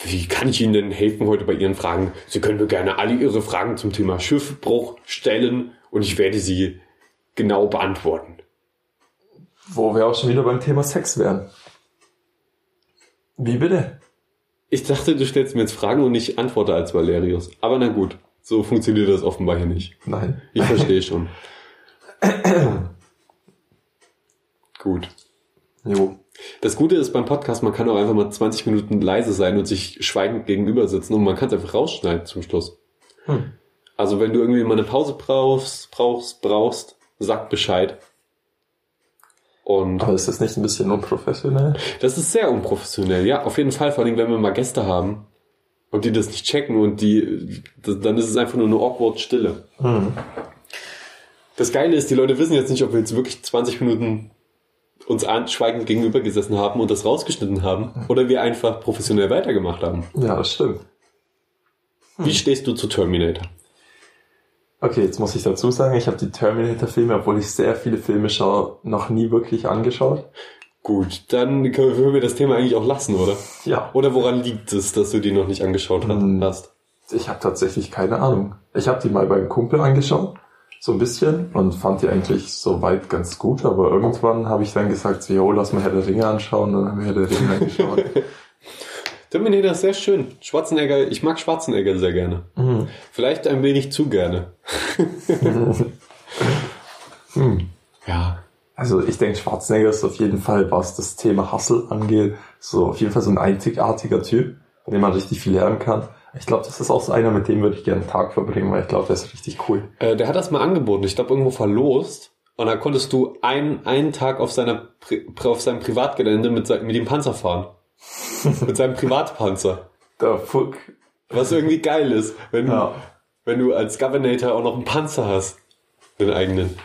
Wie kann ich Ihnen denn helfen heute bei Ihren Fragen? Sie können mir gerne alle Ihre Fragen zum Thema Schiffbruch stellen und ich werde sie genau beantworten. Wo wir auch schon wieder beim Thema Sex wären. Wie bitte? Ich dachte, du stellst mir jetzt Fragen und ich antworte als Valerius. Aber na gut, so funktioniert das offenbar hier nicht. Nein. Ich verstehe schon. <clears throat> gut. Jo. Das Gute ist beim Podcast, man kann auch einfach mal 20 Minuten leise sein und sich schweigend gegenüber sitzen und man kann es einfach rausschneiden zum Schluss. Hm. Also wenn du irgendwie mal eine Pause brauchst, brauchst, brauchst, sag Bescheid. Und Aber ist das nicht ein bisschen unprofessionell? das ist sehr unprofessionell, ja, auf jeden Fall, vor allem wenn wir mal Gäste haben und die das nicht checken und die, das, dann ist es einfach nur eine awkward Stille. Hm. Das Geile ist, die Leute wissen jetzt nicht, ob wir jetzt wirklich 20 Minuten uns schweigend gegenüber gesessen haben und das rausgeschnitten haben oder wir einfach professionell weitergemacht haben. Ja, das stimmt. Wie stehst du zu Terminator? Okay, jetzt muss ich dazu sagen, ich habe die Terminator-Filme, obwohl ich sehr viele Filme schaue, noch nie wirklich angeschaut. Gut, dann können wir das Thema eigentlich auch lassen, oder? Ja. Oder woran liegt es, dass du die noch nicht angeschaut hast? Hm. hast? Ich habe tatsächlich keine Ahnung. Ich habe die mal beim Kumpel angeschaut, so ein bisschen, und fand die eigentlich soweit ganz gut, aber irgendwann habe ich dann gesagt, so, jo, lass mal Herr der Ringe anschauen, und dann haben wir Herr der Ringe angeschaut. <laughs> Terminator ist sehr schön. Schwarzenegger, ich mag Schwarzenegger sehr gerne. Mhm. Vielleicht ein wenig zu gerne. <laughs> Hm. Ja. Also ich denke, Schwarzenegger ist auf jeden Fall, was das Thema Hustle angeht, so auf jeden Fall so ein einzigartiger Typ, von dem man richtig viel lernen kann. Ich glaube, das ist auch so einer, mit dem würde ich gerne einen Tag verbringen, weil ich glaube, der ist richtig cool. Äh, der hat das mal angeboten. Ich glaube, irgendwo verlost. Und da konntest du ein, einen Tag auf, seiner, auf seinem Privatgelände mit, mit dem Panzer fahren. <laughs> mit seinem Privatpanzer. Der Fuck. Was irgendwie geil ist, wenn, Ja. wenn du als Governator auch noch einen Panzer hast. Den eigenen.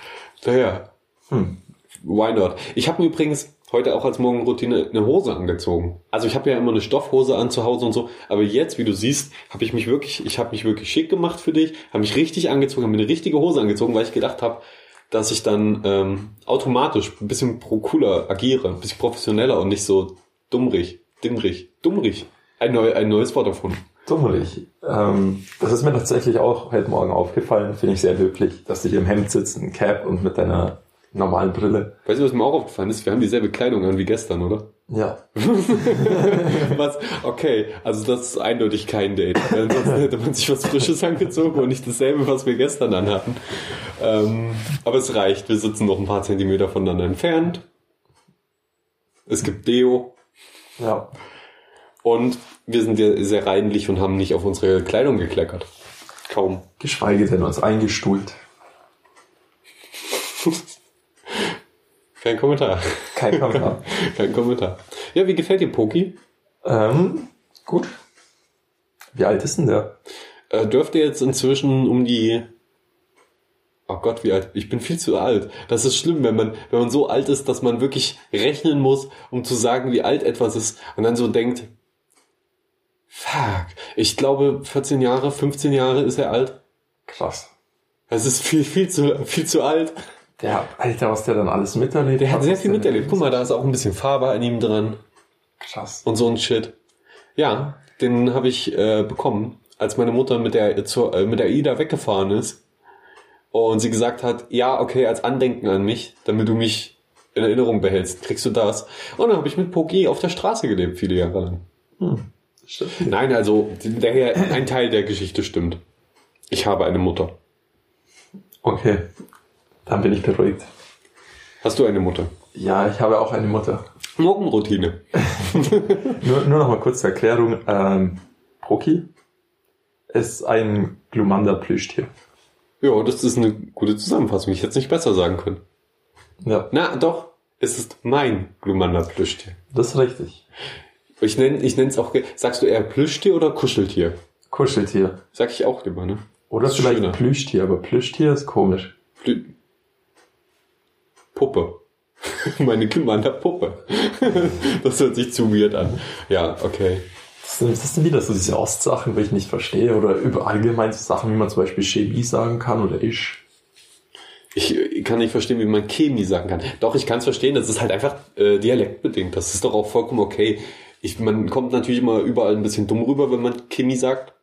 Naja, Hm. why not? Ich habe mir übrigens heute auch als Morgenroutine eine Hose angezogen. Also ich habe ja immer eine Stoffhose an zu Hause und so, aber jetzt, wie du siehst, habe ich mich wirklich, ich habe mich wirklich schick gemacht für dich, habe mich richtig angezogen, habe mir eine richtige Hose angezogen, weil ich gedacht habe, dass ich dann ähm, automatisch ein bisschen pro cooler agiere, ein bisschen professioneller und nicht so dummrig, dimmrig, dummrig. Ein, neu, ein neues Wort davon. Dummerlich. Ähm, das ist mir tatsächlich auch heute Morgen aufgefallen. Finde ich sehr löblich, dass du hier im Hemd sitzt, ein Cap und mit deiner normalen Brille. Weißt du, was mir auch aufgefallen ist? Wir haben dieselbe Kleidung an wie gestern, oder? Ja. <laughs> was? Okay, also das ist eindeutig kein Date. Ansonsten hätte man sich was Frisches angezogen und nicht dasselbe, was wir gestern anhatten. Ähm, aber es reicht, wir sitzen noch ein paar Zentimeter voneinander entfernt. es gibt Deo Ja. und wir sind ja sehr reinlich und haben nicht auf unsere Kleidung gekleckert. Kaum. Geschweige denn uns eingestuhlt. <laughs> Kein Kommentar. Kein Kommentar. <laughs> Kein Kommentar. Ja, wie gefällt dir Poki? ähm, gut. Wie alt ist denn der? Äh, dürfte jetzt inzwischen um die. Oh Gott, wie alt? Ich bin viel zu alt. Das ist schlimm, wenn man, wenn man so alt ist, dass man wirklich rechnen muss, um zu sagen, wie alt etwas ist und dann so denkt, fuck, ich glaube 14 Jahre, 15 Jahre ist er alt. Krass. Das ist viel, viel zu, viel zu alt. Der, Alter, was der dann alles miterlebt Der hat sehr viel miterlebt. Guck mal, da ist auch ein bisschen Farbe an ihm dran Krass. und so ein Shit. Ja, den habe ich äh, bekommen, als meine Mutter mit der, zur, äh, mit der Ida weggefahren ist und sie gesagt hat, ja, okay, als Andenken an mich, damit du mich in Erinnerung behältst, kriegst du das. Und dann habe ich mit Poki auf der Straße gelebt, viele Jahre lang. Hm. Stimmt. Nein, also der, ein Teil der Geschichte stimmt. Ich habe eine Mutter. Okay. Dann bin ich beruhigt. Hast du eine Mutter? Ja, ich habe auch eine Mutter. Morgenroutine. <laughs> Nur, nur noch mal kurz zur Erklärung. Ähm, Proki ist ein Glumanda Plüschtier. Ja, das ist eine gute Zusammenfassung. Ich hätte es nicht besser sagen können. Ja, Na, doch. Es ist mein Glumanda-Plüschtier. das ist richtig. Ich nenne ich nenn's auch, sagst du eher Plüschtier oder Kuscheltier? Kuscheltier. Sag ich auch immer, ne? Oder Ist vielleicht schöner. Plüschtier, aber Plüschtier ist komisch. Plü Puppe. <laughs> Meine Glumanda-Puppe. <laughs> das hört sich zu weird an. Ja, okay. Das sind, das sind wieder so diese Ostsachen, die ich nicht verstehe. Oder über allgemein so Sachen, wie man zum Beispiel Chemie sagen kann oder ich. Ich kann nicht verstehen, wie man Chemie sagen kann. Doch, ich kann es verstehen. Das ist halt einfach äh, dialektbedingt. Das ist doch auch vollkommen okay. Ich, man kommt natürlich immer überall ein bisschen dumm rüber, wenn man Chemie sagt.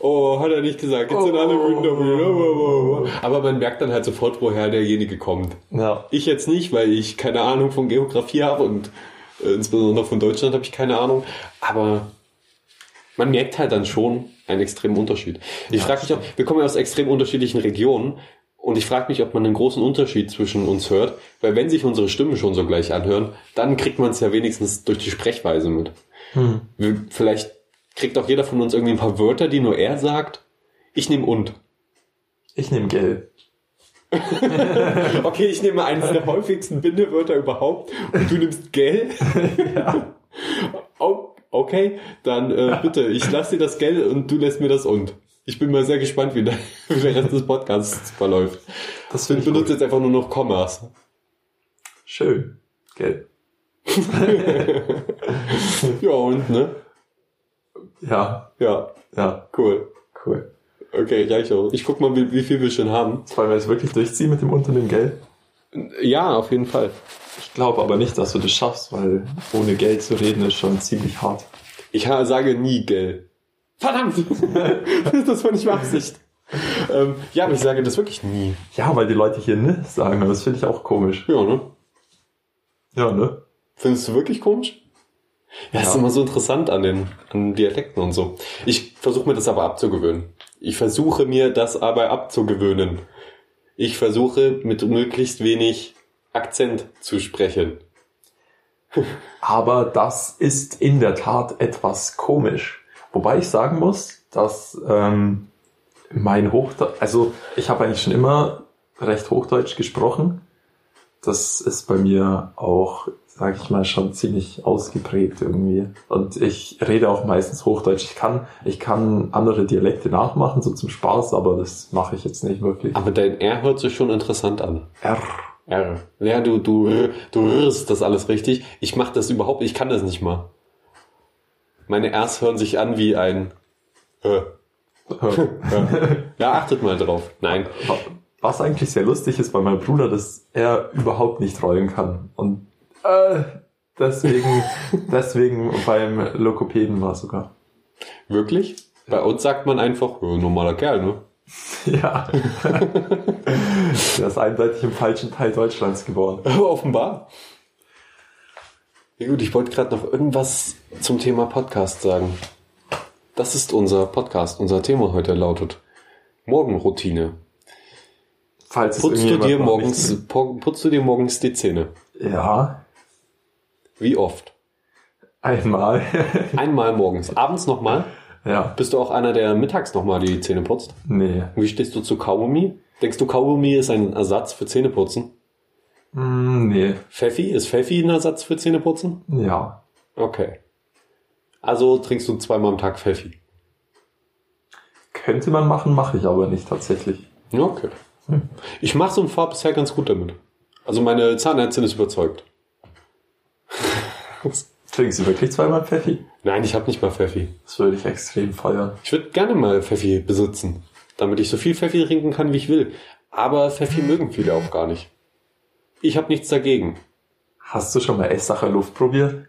Oh, hat er nicht gesagt. Jetzt sind alle ihn. Aber man merkt dann halt sofort, woher derjenige kommt. Ja. Ich jetzt nicht, weil ich keine Ahnung von Geografie habe und äh, insbesondere von Deutschland habe ich keine Ahnung. Aber man merkt halt dann schon einen extremen Unterschied. Ich Ja, frage mich auch, wir kommen ja aus extrem unterschiedlichen Regionen und ich frage mich, ob man einen großen Unterschied zwischen uns hört, weil wenn sich unsere Stimmen schon so gleich anhören, dann kriegt man es ja wenigstens durch die Sprechweise mit. Hm. Wir, vielleicht kriegt auch jeder von uns irgendwie ein paar Wörter, die nur er sagt. Ich nehme und. Ich nehme gelb. <laughs> Okay, ich nehme eines der häufigsten Bindewörter überhaupt und du nimmst Gell. <laughs> ja. <laughs> Okay, dann äh, <laughs> bitte, ich lasse dir das Gell und du lässt mir das und. Ich bin mal sehr gespannt, wie der, <laughs> wie der Rest des Podcasts verläuft. Das Ich finde ich benutze gut. jetzt einfach nur noch Kommas. Schön. Gelb. <laughs> Ja, und, ne? Ja. Ja, Ja. cool. Cool. Okay, reicht auch. Ich guck mal, wie, wie viel wir schon haben. Wollen wir jetzt wirklich durchziehen mit dem Unter dem Gelb? Ja, auf jeden Fall. Ich glaube aber nicht, dass du das schaffst, weil ohne Geld zu reden ist schon ziemlich hart. Ich sage nie Gell. Verdammt! <laughs> das war nicht meine Absicht. Ähm, ja, aber ich sage das wirklich nie. Ja, weil die Leute hier ne sagen, das finde ich auch komisch. Ja, ne? Ja, ne? Findest du wirklich komisch? Ja, das ist Ja. immer so interessant an den an Dialekten und so. Ich versuche mir das aber abzugewöhnen. Ich versuche mir das aber abzugewöhnen. Ich versuche mit möglichst wenig Akzent zu sprechen. <laughs> Aber das ist in der Tat etwas komisch. Wobei ich sagen muss, dass ähm, mein Hochdeutsch, also ich habe eigentlich schon immer recht Hochdeutsch gesprochen. Das ist bei mir auch, sage ich mal, schon ziemlich ausgeprägt irgendwie. Und ich rede auch meistens Hochdeutsch. Ich kann, ich kann andere Dialekte nachmachen, so zum Spaß, aber das mache ich jetzt nicht wirklich. Aber dein R hört sich schon interessant an. R. R. Ja, du, du, du rührst das alles richtig. Ich mache das überhaupt, ich kann das nicht mal. Meine Rs hören sich an wie ein äh. <laughs> Ja, achtet mal drauf. Nein. Was eigentlich sehr lustig ist bei meinem Bruder, dass er überhaupt nicht rollen kann. Und äh, deswegen, <laughs> deswegen beim Lokopäden war sogar. Wirklich? Bei uns sagt man einfach, ja, normaler Kerl, ne? <laughs> Ja. der ist eindeutig im falschen Teil Deutschlands geboren. <laughs> Offenbar. Ja gut, ich wollte gerade noch irgendwas zum Thema Podcast sagen. Das ist unser Podcast. Unser Thema heute lautet Morgenroutine. Falls Putzt du dir morgens, putzt du dir morgens die Zähne? Ja. Wie oft? Einmal. <laughs> Einmal morgens. Abends nochmal? Ja. Bist du auch einer, der mittags nochmal die Zähne putzt? Nee. Wie stehst du zu Kaugummi? Denkst du, Kaugummi ist ein Ersatz für Zähneputzen? Mm, nee. Pfeffi? Ist Pfeffi ein Ersatz für Zähneputzen? Ja. Okay. Also trinkst du zweimal am Tag Pfeffi. Könnte man machen, mache ich aber nicht tatsächlich. Okay. Ich mache so und fahre bisher ganz gut damit. Also meine Zahnärztin ist überzeugt. <laughs> Trinkst du wirklich zweimal Pfeffi? Nein, ich habe nicht mal Pfeffi. Das würde ich extrem feiern. Ich würde gerne mal Pfeffi besitzen, damit ich so viel Pfeffi trinken kann, wie ich will. Aber Pfeffi mögen viele auch gar nicht. Ich habe nichts dagegen. Hast du schon mal Essacher Luft probiert?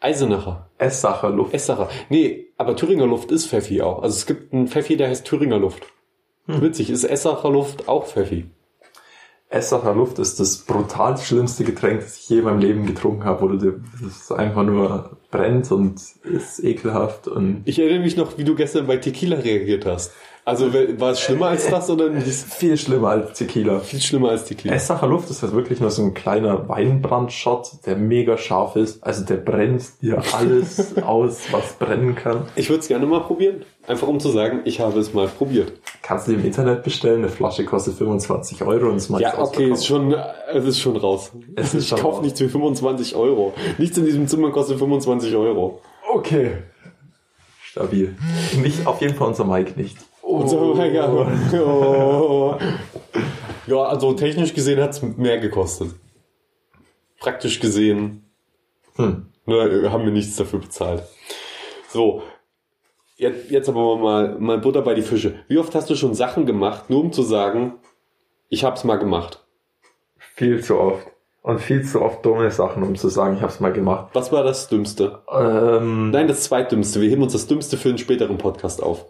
Eisenacher. Essacher Luft. Essacher. Nee, aber Thüringer Luft ist Pfeffi auch. Also es gibt einen Pfeffi, der heißt Thüringer Luft. Witzig, ist Essacher Luft auch Pfeffi? Essacher Luft ist das brutal schlimmste Getränk, das ich je in meinem Leben getrunken habe, wo du dir das einfach nur brennt und ist ekelhaft und Ich erinnere mich noch, wie du gestern bei Tequila reagiert hast. Also war es schlimmer als das oder nicht? <laughs> viel schlimmer als Tequila. Viel schlimmer als Tequila. Essacher Luft ist halt wirklich nur so ein kleiner Weinbrandshot, der mega scharf ist. Also der brennt dir alles <laughs> aus, was brennen kann. Ich würde es gerne mal probieren. Einfach um zu sagen, ich habe es mal probiert. Kannst du im Internet bestellen, eine Flasche kostet 25 Euro und es Ja, okay, ist schon, es ist schon raus. Es ist <laughs> ich schon kaufe raus. nichts für 25 Euro. Nichts in diesem Zimmer kostet 25 Euro. Okay. Stabil. Nicht, auf jeden Fall unser Mike nicht. Und so, ja, oh. ja, also technisch gesehen hat es mehr gekostet. Praktisch gesehen Hm. ne, haben wir nichts dafür bezahlt. So, jetzt, jetzt aber mal, mal Butter bei die Fische. Wie oft hast du schon Sachen gemacht, nur um zu sagen, ich hab's mal gemacht? Viel zu oft. Und viel zu oft dumme Sachen, um zu sagen, ich habe es mal gemacht. Was war das Dümmste? Ähm, Nein, das Zweitdümmste. Wir heben uns das Dümmste für einen späteren Podcast auf.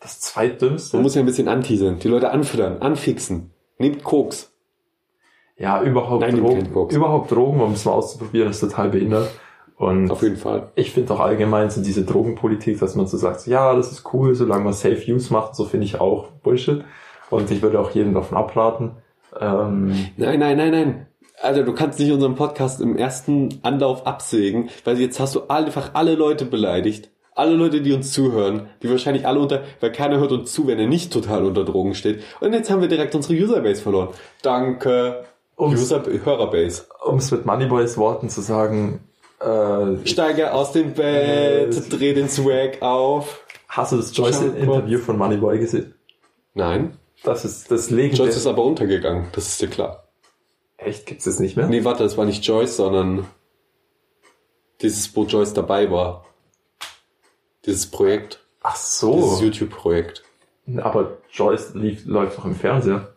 Das zweitdümmste. Man muss ja ein bisschen anteasern, die Leute anfüttern, anfixen. Nehmt Koks. ja, überhaupt Nein, Drogen. Koks. Überhaupt Drogen, um es mal auszuprobieren, ist total behindert. Und Auf jeden Fall. ich finde auch allgemein so diese Drogenpolitik, dass man so sagt, ja, das ist cool, solange man Safe Use macht, so finde ich auch Bullshit. Und ich würde auch jedem davon abraten. Ähm, Nein, nein, nein, nein. Alter, du kannst nicht unseren Podcast im ersten Anlauf absägen, weil jetzt hast du einfach alle Leute beleidigt. Alle Leute, die uns zuhören, die wahrscheinlich alle unter, weil keiner hört uns zu, wenn er nicht total unter Drogen steht. Und jetzt haben wir direkt unsere Userbase verloren. Danke. Ums- User, Hörerbase. um es mit Moneyboys Worten zu sagen, äh, Steige aus dem Bett, dreh den Swag auf. hast du das Joyce-Interview von Moneyboy gesehen? Nein, Das ist das legendäre... Joyce ist aber untergegangen, das ist dir klar. Echt, gibt's das nicht mehr? Nee, warte, das war nicht Joyce, sondern dieses, wo Joyce dabei war. Dieses Projekt, Ach dieses so, YouTube-Projekt. aber Joyce lief, läuft doch im Fernseher.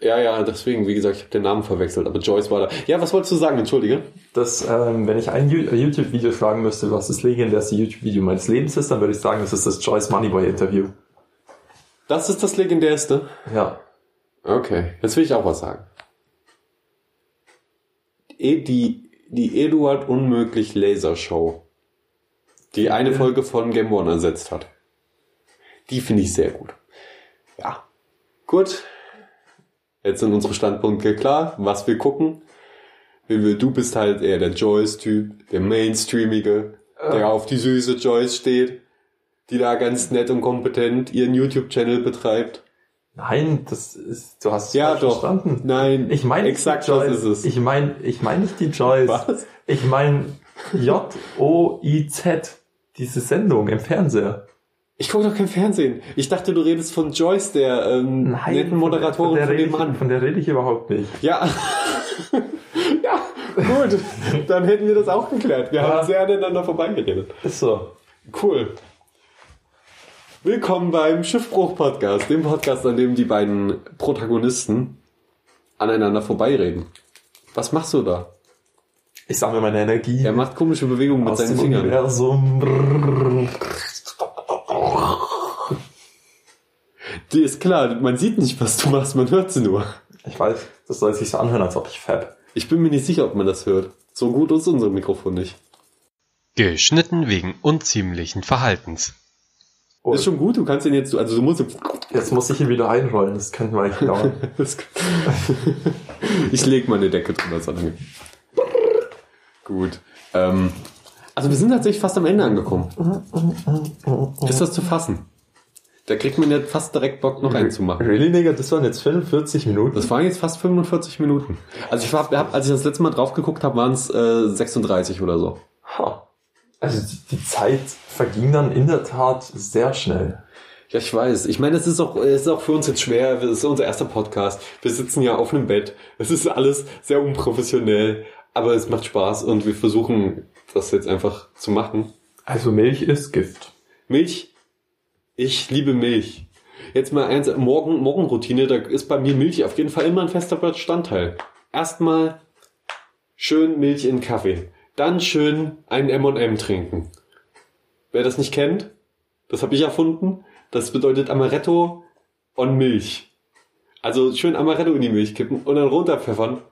Ja, ja, deswegen, wie gesagt, ich habe den Namen verwechselt, aber Joyce war da. Ja, was wolltest du sagen, entschuldige? Das, ähm, wenn ich ein äh, YouTube-Video fragen müsste, was das legendärste YouTube-Video meines Lebens ist, dann würde ich sagen, das ist das Joyce Moneyboy-Interview. Das ist das legendärste? Ja. Okay, jetzt will ich auch was sagen. Eh, Die, die Eduard Unmöglich Lasershow, die eine Folge von Game One ersetzt hat. Die finde ich sehr gut. Ja. Gut. Jetzt sind unsere Standpunkte klar, was wir gucken. Du bist halt eher der Joyce-Typ, der Mainstreamige, der auf die süße Joyce steht, die da ganz nett und kompetent ihren YouTube-Channel betreibt. Nein, das ist, du hast es Ja, doch. verstanden. Nein, Ich meine exakt das ist es. Ich meine, ich meine nicht die Joyce. Was? Ich meine J-O-I-Z. Diese Sendung im Fernseher. Ich gucke doch kein Fernsehen. Ich dachte, du redest von Joyce, der ähm, netten Moderatorin der von rede dem ich, Mann. von der rede ich überhaupt nicht. Ja. <laughs> ja, gut. Dann hätten wir das auch geklärt. Wir Ja. haben sehr aneinander vorbeigeredet. Ist so. Cool. Willkommen beim Schiffbruch-Podcast, dem Podcast, an dem die beiden Protagonisten aneinander vorbeireden. Was machst du da? Ich sammle meine Energie Er macht komische Bewegungen mit seinen Fingern. Universum. Die ist klar, man sieht nicht, was du machst, man hört sie nur. Ich weiß, das soll sich so anhören, als ob ich fab. Ich bin mir nicht sicher, ob man das hört. So gut ist unser Mikrofon nicht. Geschnitten wegen unziemlichen Verhaltens. Oh, Ist schon gut, du kannst ihn jetzt, also du musst jetzt muss ich ihn wieder einrollen, das könnte mal echt dauern. <laughs> <laughs> Ich leg meine Decke drüber, Sonne. Gut. Ähm, also wir sind tatsächlich fast am Ende angekommen. Ist das zu fassen? Da kriegt man ja fast direkt Bock, noch einen zu machen. Really, Nigga, das waren jetzt 45 Minuten. Das waren jetzt fast 45 Minuten. Also ich hab, hab, als ich das letzte Mal drauf geguckt habe, waren es äh, 36 oder so. Ha. Also die, die Zeit verging dann in der Tat sehr schnell. Ja, ich weiß. Ich meine, es ist auch, es ist auch für uns jetzt schwer. Es ist unser erster Podcast. Wir sitzen ja auf einem Bett. Es ist alles sehr unprofessionell, aber es macht Spaß und wir versuchen, das jetzt einfach zu machen. Also Milch ist Gift. Milch. Ich liebe Milch. Jetzt mal eins, Morgen, Morgenroutine, da ist bei mir Milch auf jeden Fall immer ein fester Bestandteil. Erstmal schön Milch in Kaffee. Dann schön ein M&M trinken. Wer das nicht kennt, das habe ich erfunden. Das bedeutet Amaretto und Milch. Also schön Amaretto in die Milch kippen und dann runterpfeffern.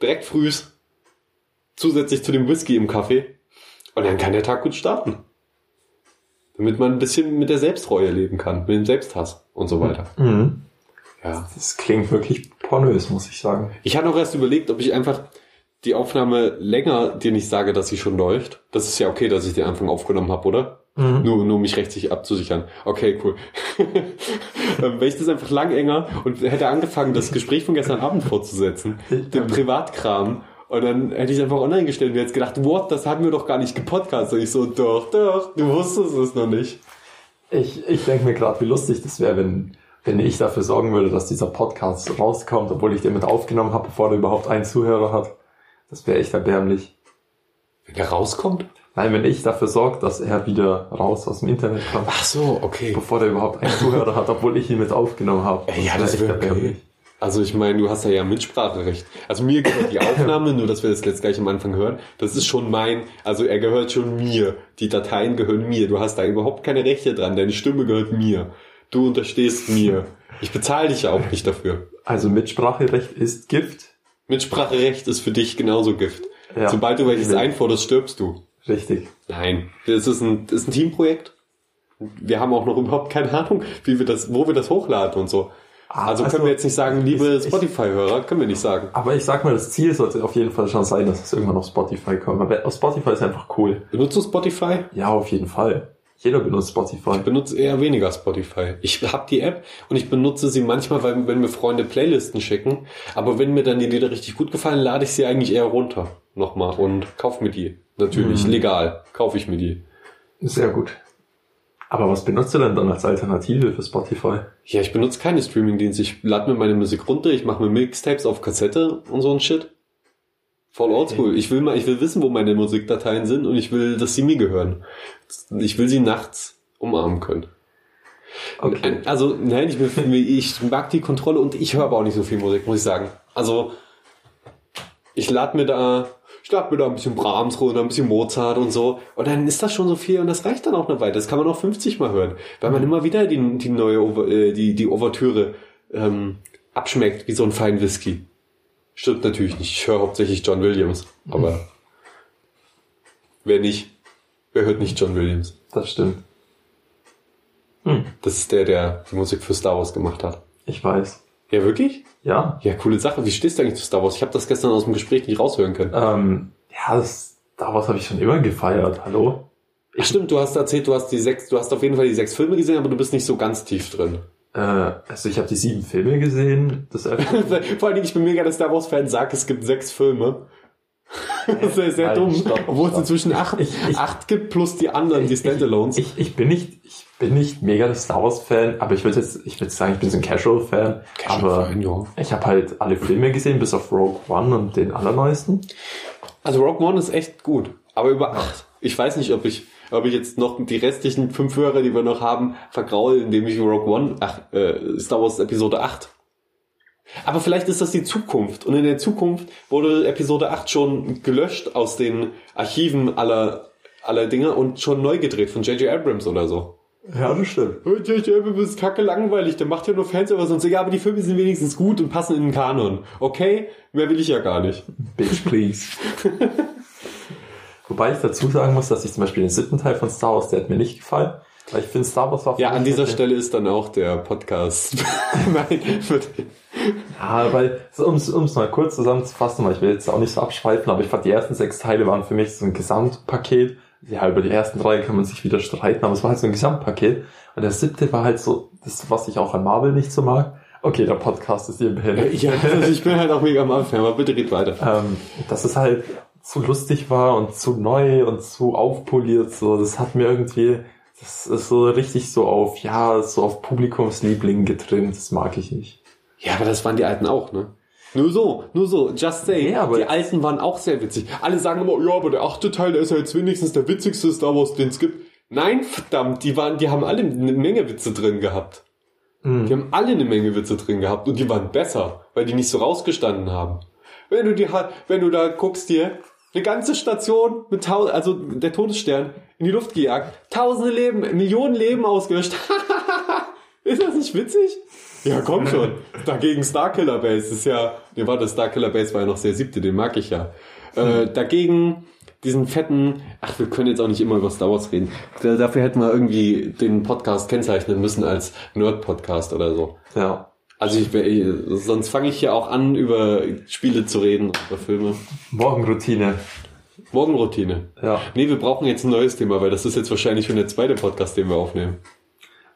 Direkt frühs. Zusätzlich zu dem Whisky im Kaffee. Und dann kann der Tag gut starten. Damit man ein bisschen mit der Selbstreue leben kann, mit dem Selbsthass und so weiter. Mhm. Ja. Das klingt wirklich pornös, muss ich sagen. Ich hatte auch erst überlegt, ob ich einfach die Aufnahme länger dir nicht sage, dass sie schon läuft. Das ist ja okay, dass ich den Anfang aufgenommen habe, oder? Nur, nur um mich rechtlich abzusichern. Okay, cool. <laughs> Ähm, Wenn ich das einfach lang enger und hätte angefangen, das Gespräch von gestern Abend fortzusetzen, den Privatkram, und dann hätte ich einfach online gestellt und jetzt gedacht, what, das haben wir doch gar nicht gepodcastet. Und ich so, doch, doch, du wusstest es noch nicht. Ich, ich denke mir gerade, wie lustig das wäre, wenn, wenn ich dafür sorgen würde, dass dieser Podcast rauskommt, obwohl ich den mit aufgenommen habe, bevor der überhaupt einen Zuhörer hat. Das wäre echt erbärmlich. Wenn der rauskommt? Nein, wenn ich dafür sorge, dass er wieder raus aus dem Internet kommt, Ach so, okay. bevor der überhaupt einen Zuhörer hat, obwohl ich ihn mit aufgenommen habe. Ey, ja, wär das echt wäre erbärmlich. Also ich meine, du hast ja ja Mitspracherecht. Also mir gehört die <coughs> Aufnahme, nur dass wir das jetzt gleich am Anfang hören, das ist schon mein, also er gehört schon mir. Die Dateien gehören mir. Du hast da überhaupt keine Rechte dran. Deine Stimme gehört mir. Du unterstehst mir. Ich bezahle dich ja auch nicht dafür. Also Mitspracherecht ist Gift. Mitspracherecht ist für dich genauso Gift. Ja. Sobald du welches einforderst, stirbst du. Richtig. Nein, das ist ein, das ist ein Teamprojekt. Wir haben auch noch überhaupt keine Ahnung, wie wir das, wo wir das hochladen und so. Also, also können wir jetzt nicht sagen, liebe Spotify-Hörer, können wir nicht sagen. Aber ich sag mal, das Ziel sollte auf jeden Fall schon sein, dass es irgendwann auf Spotify kommt. Aber Spotify ist einfach cool. Benutzt du Spotify? Ja, auf jeden Fall. Jeder benutzt Spotify. Ich benutze eher weniger Spotify. Ich habe die App und ich benutze sie manchmal, weil, wenn mir Freunde Playlisten schicken. Aber wenn mir dann die Lieder richtig gut gefallen, lade ich sie eigentlich eher runter. Nochmal und kauf mir die. Natürlich, Mhm. legal. Kaufe ich mir die. Sehr gut. Aber was benutzt du denn dann als Alternative für Spotify? Ja, ich benutze keine Streamingdienste. Ich lade mir meine Musik runter, ich mache mir Mixtapes auf Kassette und so ein Shit. Voll oldschool. Ich will mal, ich will wissen, wo meine Musikdateien sind und ich will, dass sie mir gehören. Ich will sie nachts umarmen können. Okay. Also, nein, ich, bin, ich mag die Kontrolle und ich höre aber auch nicht so viel Musik, muss ich sagen. Also, ich lade mir da, ich lade mir da ein bisschen Brahms runter, ein bisschen Mozart und so. Und dann ist das schon so viel und das reicht dann auch eine Weile. Das kann man auch 50 Mal hören. Weil man immer wieder die, die neue, äh, die, die Ouvertüre, ähm, abschmeckt, wie so ein fein Whisky. Stimmt natürlich nicht. Ich höre hauptsächlich John Williams. Aber, wer nicht? Wer hört nicht John Williams? Das stimmt. Das ist der, der die Musik für Star Wars gemacht hat. Ich weiß. Ja, wirklich? Ja. Ja, coole Sache. Wie stehst du eigentlich zu Star Wars? Ich habe das gestern aus dem Gespräch nicht raushören können. Ähm, ja, das, Star Wars habe ich schon immer gefeiert. Hallo? Ach stimmt, du hast erzählt, du hast die sechs, du hast auf jeden Fall die sechs Filme gesehen, aber du bist nicht so ganz tief drin. Äh, also ich habe die sieben Filme gesehen. Das <laughs> Vor allen Dingen, ich bin mega der Star Wars Fan, sag, es gibt sechs Filme. <laughs> Das ist sehr Nein, dumm. stopp, Obwohl es inzwischen acht, Ich- ich- acht gibt plus die anderen, die Standalones. Ich, ich bin nicht, ich bin nicht mega der Star Wars Fan, aber ich würde jetzt, ich würde sagen, ich bin so ein Casual Fan. aber Fan, ja. ich habe halt alle Filme gesehen, bis auf Rogue One und den allerneuesten. Also Rogue One ist echt gut, aber über acht. Ich weiß nicht, ob ich, ob ich jetzt noch die restlichen fünf Hörer, die wir noch haben, vergraule, indem ich Rogue One, ach, äh, Star Wars Episode 8. Aber vielleicht ist das die Zukunft. Und in der Zukunft wurde Episode 8 schon gelöscht aus den Archiven aller, aller Dinge und schon neu gedreht von J.J. Abrams oder so. Ja, das stimmt. J.J. Abrams ist kacke langweilig, der macht ja nur Fans aber sonst. Ja, aber die Filme sind wenigstens gut und passen in den Kanon. Okay? Mehr will ich ja gar nicht. Bitch, please. <laughs> Wobei ich dazu sagen muss, dass ich zum Beispiel den siebten Teil von Star Wars, der hat mir nicht gefallen. Weil ich finde, Star Wars war Ja, an dieser Stelle ist dann auch der Podcast. <laughs> Nein, Ja, weil, um es mal kurz zusammenzufassen, weil ich will jetzt auch nicht so abschweifen, aber ich fand, die ersten sechs Teile waren für mich so ein Gesamtpaket. Ja, über die ersten drei kann man sich wieder streiten, aber es war halt so ein Gesamtpaket. Und der siebte war halt so, das, was ich auch an Marvel nicht so mag. Okay, der Podcast ist hier beendet. Ja, also ich bin halt auch mega Marvel-Fan, aber bitte red weiter. Ähm, dass es halt zu lustig war und zu neu und zu aufpoliert, so, das hat mir irgendwie, das ist so richtig so auf, ja, so auf Publikumsliebling getrimmt, das mag ich nicht. Ja, aber das waren die Alten auch, ne? Nur so, nur so, just say. Ja, aber die Alten waren auch sehr witzig. Alle sagen immer, ja, aber der achte Teil, der ist ja jetzt wenigstens der witzigste Star Wars, den es gibt. Nein, verdammt, die waren, die haben alle eine Menge Witze drin gehabt. Mhm. Die haben alle eine Menge Witze drin gehabt und die waren besser, weil die nicht so rausgestanden haben. Wenn du die, wenn du da guckst dir, eine ganze Station mit tausend, also der Todesstern in die Luft gejagt, tausende Leben, Millionen Leben ausgelöscht. <laughs> ist das nicht witzig? Ja, komm schon. Dagegen Starkiller Base ist ja, nee, warte, Starkiller Base war ja noch sehr siebte, den mag ich ja. Äh, dagegen diesen fetten, ach, wir können jetzt auch nicht immer über Star Wars reden. Dafür hätten wir irgendwie den Podcast kennzeichnen müssen als Nerd-Podcast oder so. Ja. Also ich, sonst fange ich ja auch an, über Spiele zu reden, über Filme. Morgenroutine. Morgenroutine. Ja. Nee, wir brauchen jetzt ein neues Thema, weil das ist jetzt wahrscheinlich schon der zweite Podcast, den wir aufnehmen.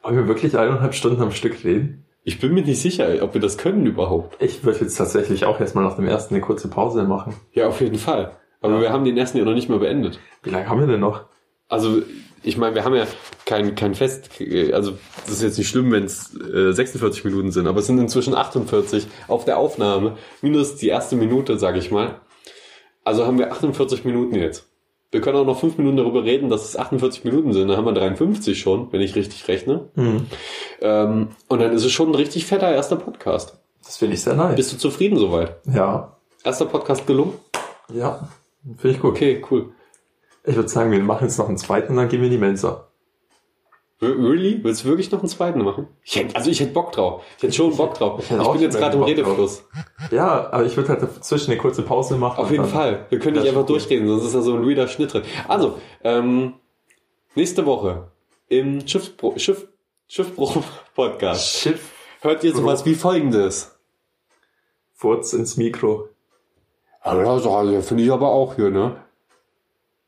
Wollen wir wirklich eineinhalb Stunden am Stück reden? Ich bin mir nicht sicher, ob wir das können überhaupt. Ich würde jetzt tatsächlich auch erstmal nach dem ersten eine kurze Pause machen. Ja, auf jeden Fall. Aber ja. wir haben den ersten ja noch nicht mal beendet. Wie lange haben wir denn noch? Also, ich meine, wir haben ja kein, kein Fest, also das ist jetzt nicht schlimm, wenn es äh, 46 Minuten sind, aber es sind inzwischen 48 auf der Aufnahme, minus die erste Minute, sage ich mal. Also haben wir 48 Minuten jetzt. Wir können auch noch fünf Minuten darüber reden, dass es 48 Minuten sind. Dann haben wir 53 schon, wenn ich richtig rechne. Mhm. Ähm, und dann ist es schon ein richtig fetter erster Podcast. Das finde ich sehr nice. Bist du zufrieden soweit? Ja. Erster Podcast gelungen? Ja, finde ich gut. Okay, cool. Ich würde sagen, wir machen jetzt noch einen zweiten und dann gehen wir in die Mensa. Really? Willst du wirklich noch einen zweiten machen? Ich hätte, also ich hätte Bock drauf. Ich hätte schon Bock drauf. Ich, ich bin jetzt gerade im Redefluss. Ja, aber ich würde halt dazwischen eine kurze Pause machen. Auf jeden Fall. Wir können nicht einfach durchreden, sonst ist da so ein reader Schnitt drin. Also, ähm, nächste Woche im Schiffbruch, Schiff, Schiffbruch Podcast. Schiff. Hört ihr sowas wie folgendes? Furz ins Mikro. Ja, finde ich aber auch hier, ne?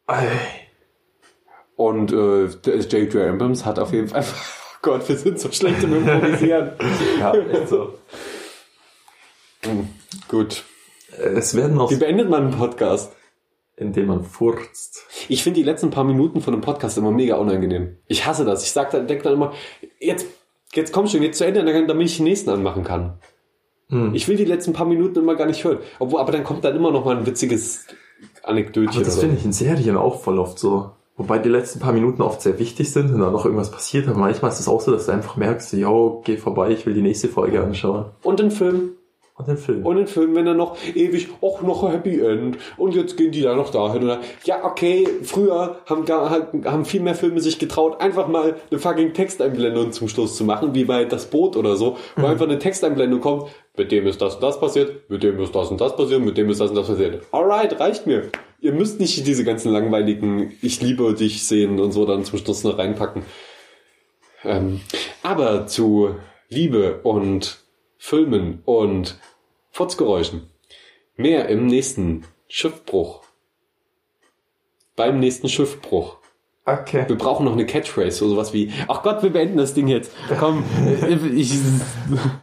Ey. Und äh, J.J. Abrams hat auf jeden Fall. <laughs> Oh Gott, wir sind so schlecht im Improvisieren. ja, echt so. Hm, gut. Es werden noch. Wie beendet man einen Podcast? Indem man furzt. Ich finde die letzten paar Minuten von einem Podcast immer mega unangenehm. Ich hasse das. Ich sag dann, denk dann immer, jetzt, jetzt komm schon, jetzt zu Ende, damit ich den nächsten anmachen kann. Hm. Ich will die letzten paar Minuten immer gar nicht hören. Obwohl, aber dann kommt dann immer noch mal ein witziges Anekdötchen. Aber das finde ich in Serien auch voll oft so. Wobei die letzten paar Minuten oft sehr wichtig sind und dann noch irgendwas passiert. Aber manchmal ist es auch so, dass du einfach merkst, yo, geh vorbei, ich will die nächste Folge anschauen. Und den Film. Und den Film. Und den Film, wenn er noch ewig, auch noch ein Happy End. Und jetzt gehen die da noch dahin. Oder, ja, okay, früher haben, haben viel mehr Filme sich getraut, einfach mal eine fucking Texteinblendung zum Schluss zu machen, wie bei Das Boot oder so, wo mhm. einfach eine Texteinblendung kommt, mit dem ist das und das passiert, mit dem ist das und das passiert, mit dem ist das und das passiert. Alright, reicht mir. Ihr müsst nicht diese ganzen langweiligen Ich liebe dich sehen und so dann zum Schluss noch reinpacken. Ähm, aber zu Liebe und Filmen und Furzgeräuschen. Mehr im nächsten Schiffbruch. Beim nächsten Schiffbruch. Okay. Wir brauchen noch eine Catchphrase, so sowas wie, ach Gott, wir beenden das Ding jetzt. Komm, ich,